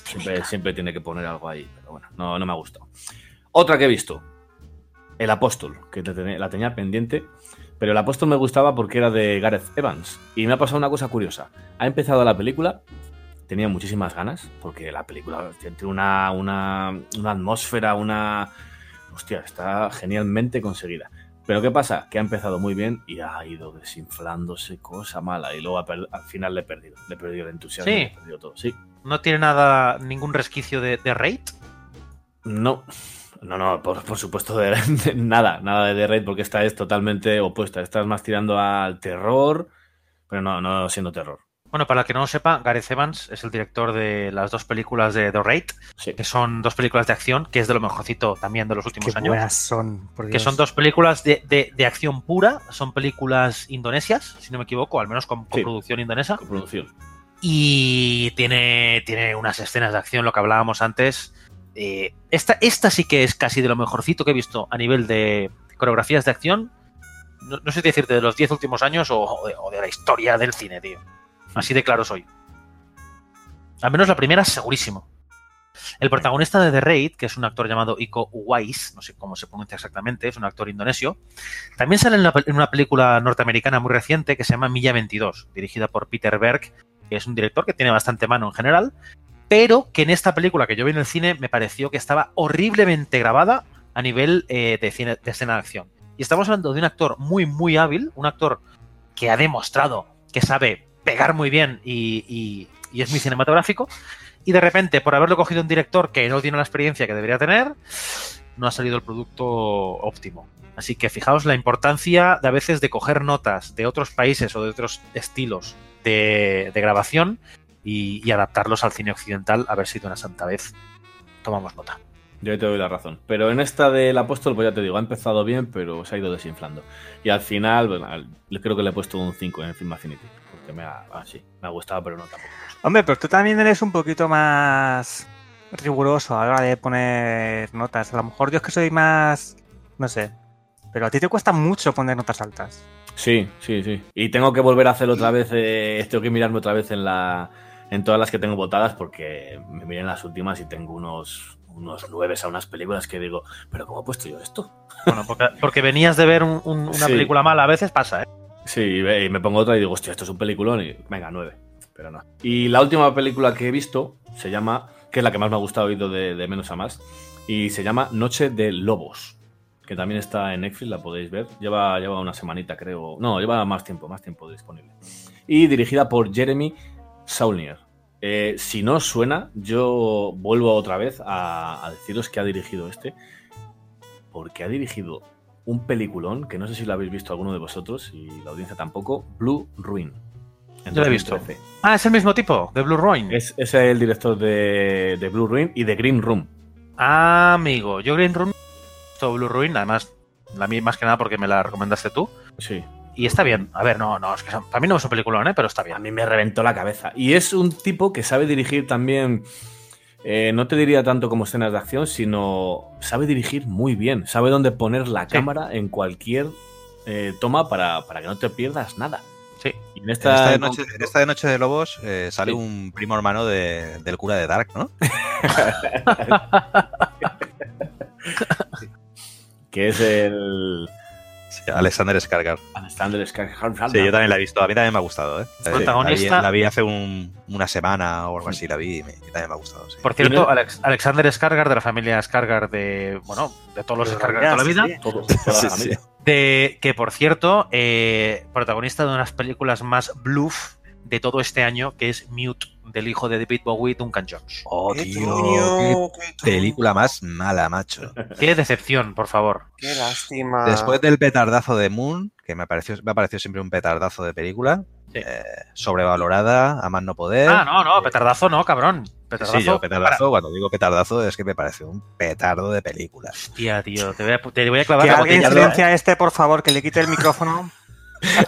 Siempre, siempre tiene que poner algo ahí, pero bueno, no, no me ha gustado. Otra que he visto, El Apóstol, que la tenía pendiente, pero El Apóstol me gustaba porque era de Gareth Evans. Y me ha pasado una cosa curiosa. Ha empezado la película, tenía muchísimas ganas, porque la película tiene una, una, una atmósfera, una... Hostia, está genialmente conseguida. Pero ¿qué pasa? Que ha empezado muy bien y ha ido desinflándose cosa mala. Y luego al final le he perdido. Le he perdido el entusiasmo. Sí. le he perdido todo. Sí. No tiene nada, ningún resquicio de, de rate. No. No, no, por, por supuesto, de, de nada, nada de The Raid, porque esta es totalmente opuesta. Esta es más tirando al terror, pero no, no siendo terror. Bueno, para el que no lo sepa, Gareth Evans es el director de las dos películas de The Raid, que son dos películas de acción, que es de lo mejorcito también de los últimos Qué años. buenas son, por Que son dos películas de, de- de acción pura, son películas indonesias, si no me equivoco, al menos con, con Sí. producción indonesa. Producción. Y tiene, tiene unas escenas de acción, lo que hablábamos antes. Eh, esta, esta sí que es casi de lo mejorcito que he visto a nivel de coreografías de acción. No, no sé si decirte de los 10 últimos años o, o de, o de la historia del cine, tío. Así de claro soy. Al menos la primera, segurísimo. El protagonista de The Raid, que es un actor llamado Iko Uwais, no sé cómo se pronuncia exactamente, es un actor indonesio, también sale en una, película norteamericana muy reciente que se llama Milla 22, dirigida por Peter Berg, que es un director que tiene bastante mano en general, pero que en esta película que yo vi en el cine me pareció que estaba horriblemente grabada a nivel eh, de escena de acción. Y estamos hablando de un actor muy, muy hábil, un actor que ha demostrado que sabe pegar muy bien y, es muy cinematográfico, y de repente, por haberlo cogido un director que no tiene la experiencia que debería tener, no ha salido el producto óptimo. Así que fijaos la importancia de a veces de coger notas de otros países o de otros estilos de, grabación y, adaptarlos al cine occidental a ver si de una santa vez tomamos nota. Yo te doy la razón. Pero en esta del apóstol, pues ya te digo, ha empezado bien, pero se ha ido desinflando. Y al final, creo que le he puesto un 5 en Film Affinity. Porque me ha, ah, sí, me ha gustado, pero no tampoco. Hombre, pero tú también eres un poquito más riguroso a la hora de poner notas. A lo mejor yo es que soy más. No sé. Pero a ti te cuesta mucho poner notas altas. Sí, sí, sí. Y tengo que volver a hacerlo otra vez. Eh, tengo que mirarme otra vez en la. En todas las que tengo votadas, porque me miré en las últimas y tengo unos, unos nueves a unas películas que digo, ¿pero cómo he puesto yo esto? Bueno, porque, porque venías de ver un, un, una sí. película mala, a veces pasa, ¿eh? Sí, y me pongo otra y digo, hostia, esto es un peliculón y venga, nueve pero no. Y la última película que he visto se llama, que es la que más me ha gustado, oído de, menos a más, y se llama Noche de Lobos, que también está en Netflix, la podéis ver. Lleva, lleva una semanita, creo. No, lleva más tiempo, más tiempo disponible. Y dirigida por Jeremy Saulnier. Eh, si no suena, yo vuelvo otra vez a deciros que ha dirigido este, porque ha dirigido un peliculón que no sé si lo habéis visto alguno de vosotros y la audiencia tampoco, Blue Ruin. Yo lo he visto. Ah, es el mismo tipo, de Blue Ruin. Es, es el director de, de, Blue Ruin y de Green Room. Ah, amigo. Yo Green Room, visto Blue Ruin, además, la mí más que nada porque me la recomendaste tú. Sí. Y está bien. A ver, no, no, es que son, para mí no es un peliculón, ¿eh? pero está bien. A mí me reventó la cabeza. Y es un tipo que sabe dirigir también. Eh, no te diría tanto como escenas de acción, sino sabe dirigir muy bien. Sabe dónde poner la sí. cámara en cualquier eh, toma para, para que no te pierdas nada. Sí. Y en, esta, en, esta de noche, en esta de Noche de Lobos eh, sale sí. un primo hermano de, del cura de Dark, ¿no? que es el. Sí, Alexander Skarsgård. Alexander Skarsgård. Sí, yo también la he visto. A mí también me ha gustado. ¿eh? Protagonista. La vi, la vi hace un, una semana o algo así. La vi y, me, y también me ha gustado. Sí. Por cierto, Alex, Alexander Skarsgård de la familia Skarsgård de. Bueno, de todos los Skarsgård de toda la vida. Sí, todo, toda la familia. De, que por cierto, eh, protagonista de unas películas más bluff de todo este año, que es Mute, del hijo de David Bowie, Duncan Jones. Oh, ¿Qué tío, qué película más mala, macho. Qué decepción, por favor. Qué lástima. Después del petardazo de Moon, que me, pareció, me ha parecido siempre un petardazo de película, sí. eh, sobrevalorada, a más no poder. Ah, no, no, petardazo no, cabrón. Petardazo, sí, yo petardazo, para. cuando digo petardazo es que me parece un petardo de película. Hostia, tío, te voy a, te voy a clavar que la alguien silencia este, por favor, que le quite el micrófono.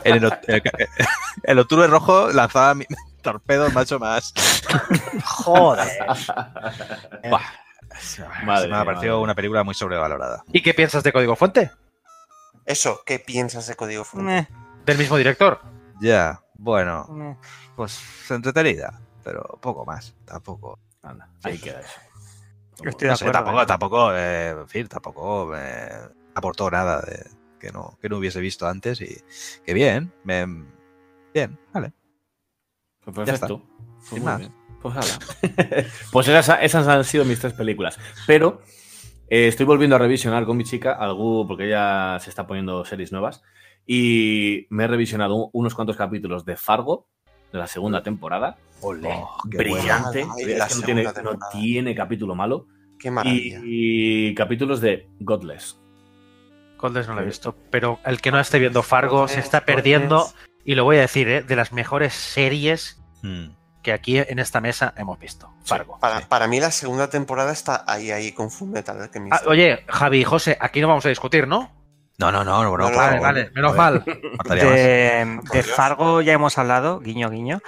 en el, el, el, octubre rojo lanzaba mi torpedo macho más. Joder. Madre me ha parecido una película muy sobrevalorada. ¿Y qué piensas de Código Fuente? Eso, ¿qué piensas de Código Fuente? Eh. ¿Del mismo director? Ya, bueno, eh. pues entretenida, pero poco más, tampoco. Anda, ahí queda eso. Estoy de no sé, tampoco, tampoco, eh, en fin, tampoco me aportó nada de, que no, que no hubiese visto antes y que bien, me, bien, vale. Pues perfecto. Pues Sin más. Pues, pues esas, esas, han sido mis tres películas. Pero eh, estoy volviendo a revisionar con mi chica algo, porque ella se está poniendo series nuevas. Y me he revisionado unos cuantos capítulos de Fargo, de la segunda temporada. Olé, oh, brillante. Ay, es que no tiene, no tiene, capítulo malo. Qué maravilla. Y, y capítulos de Godless. Godless no lo he visto, pero el que no esté viendo Fargo se está perdiendo, y lo voy a decir, ¿eh? de las mejores series hmm. que aquí en esta mesa hemos visto. Fargo. Sí, para, sí. para, mí la segunda temporada está ahí, ahí con Fullmetal. Que ah, oye, Javi y José, aquí no vamos a discutir, ¿no? No, no, no, no, no vale, vale, menos mal. De, de, Fargo ya hemos hablado, guiño, guiño.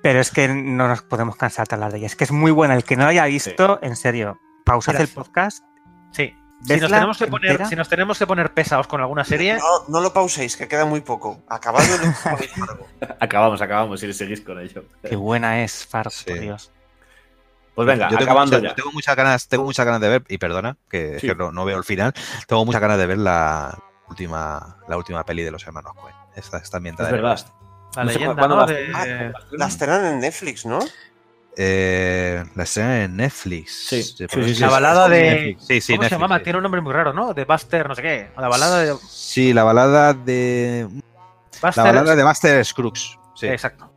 Pero es que no nos podemos cansar de hablar de ella. Es que es muy buena. El que no la haya visto, en serio, pausad el podcast. Sí. Si nos, tenemos que poner, entera. si nos tenemos que poner pesados con alguna serie, No, no lo pauséis, que queda muy poco. Largo. Acabamos, acabamos, si seguís con ello. Qué buena es, Far, Sí. por Dios. Pues venga, Yo tengo, acabando mucha- ya. tengo muchas ganas, tengo muchas ganas de ver, y perdona, que, Sí. que no, no veo el final, tengo muchas ganas de ver la última, la última peli de los hermanos Coen. Esta, esta ambientada De- ser. La estrenan en Netflix, ¿no? Eh, la escena en Netflix. Sí, la sí, balada sí, de. Netflix. Sí, sí, ¿Cómo se Netflix, llamaba? sí. Tiene un nombre muy raro, ¿no? De Buster, no sé qué. La balada de. Sí, la balada de. La balada de Buster Scruggs. Sí. Exacto.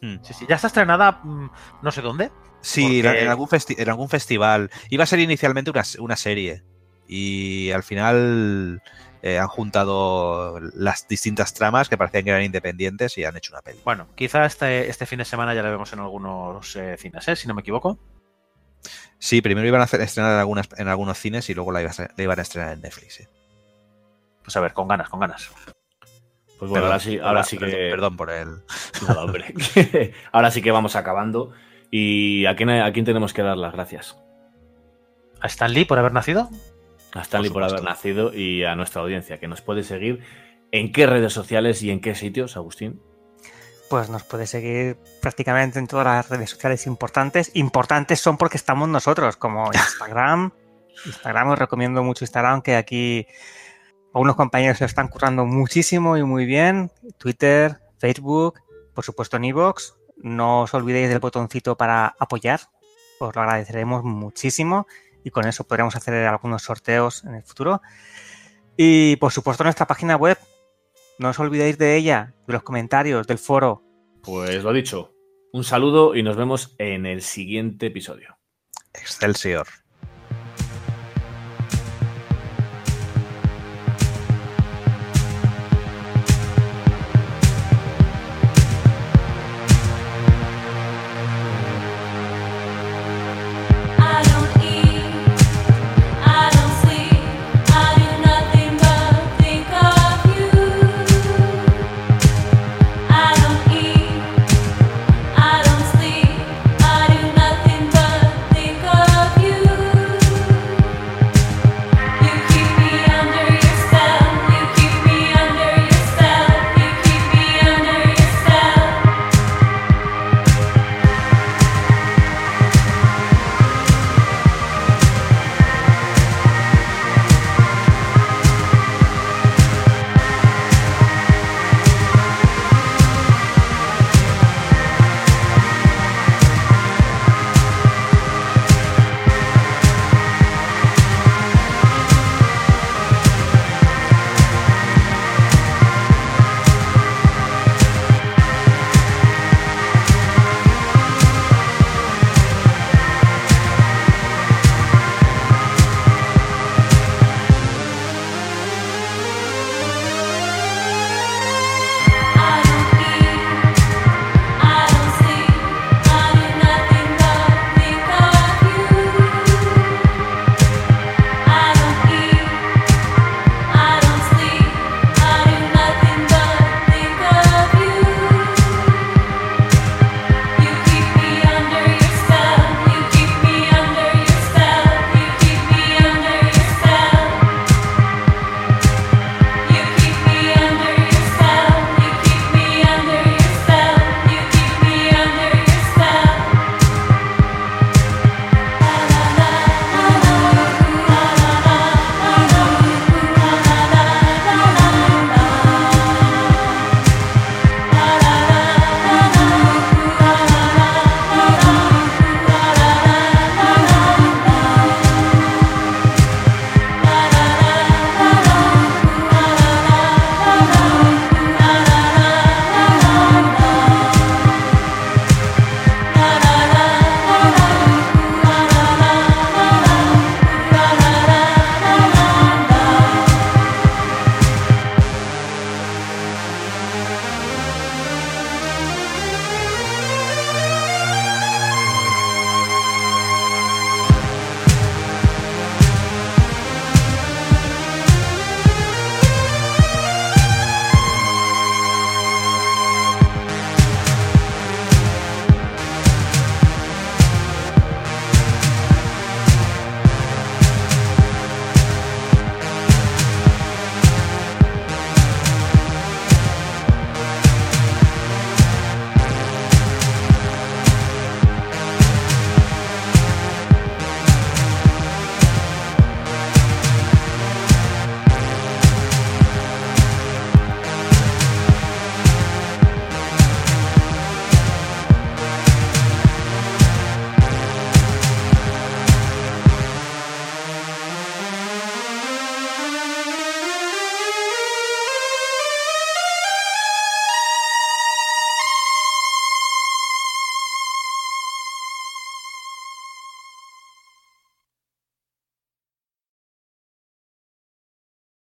Mm. Sí, sí. Ya está estrenada, mm, no sé dónde. Sí, Porque- en, algún festi- en algún festival. Iba a ser inicialmente una, una serie. Y al final eh, han juntado las distintas tramas que parecían que eran independientes y han hecho una peli. Bueno, quizá este, este fin de semana ya la vemos en algunos eh, cines, ¿eh? si no me equivoco. Sí, primero iban a hacer, estrenar en, algunas, en algunos cines y luego la, iba a- la iban a estrenar en Netflix. Pues a ver, con ganas, con ganas. Pues bueno, ahora sí, ahora sí perdón, que. Perdón por el. Nada, hombre. ahora sí que vamos acabando. ¿Y a quién, a quién tenemos que dar las gracias? ¿A Stan Lee por haber nacido? A Stanley por, haber nacido y a nuestra audiencia, que nos puede seguir en qué redes sociales y en qué sitios, Agustín. Pues nos puede seguir prácticamente en todas las redes sociales importantes. Importantes son porque estamos nosotros, como Instagram. Instagram, os recomiendo mucho Instagram, que aquí algunos compañeros se están currando muchísimo y muy bien. Twitter, Facebook, por supuesto en iVoox. No os olvidéis del botoncito para apoyar. Os lo agradeceremos muchísimo y con eso podremos hacer algunos sorteos en el futuro. Y por supuesto nuestra página web. No os olvidéis de ella, de los comentarios, del foro. Pues lo dicho, un saludo y nos vemos en el siguiente episodio. Excelsior.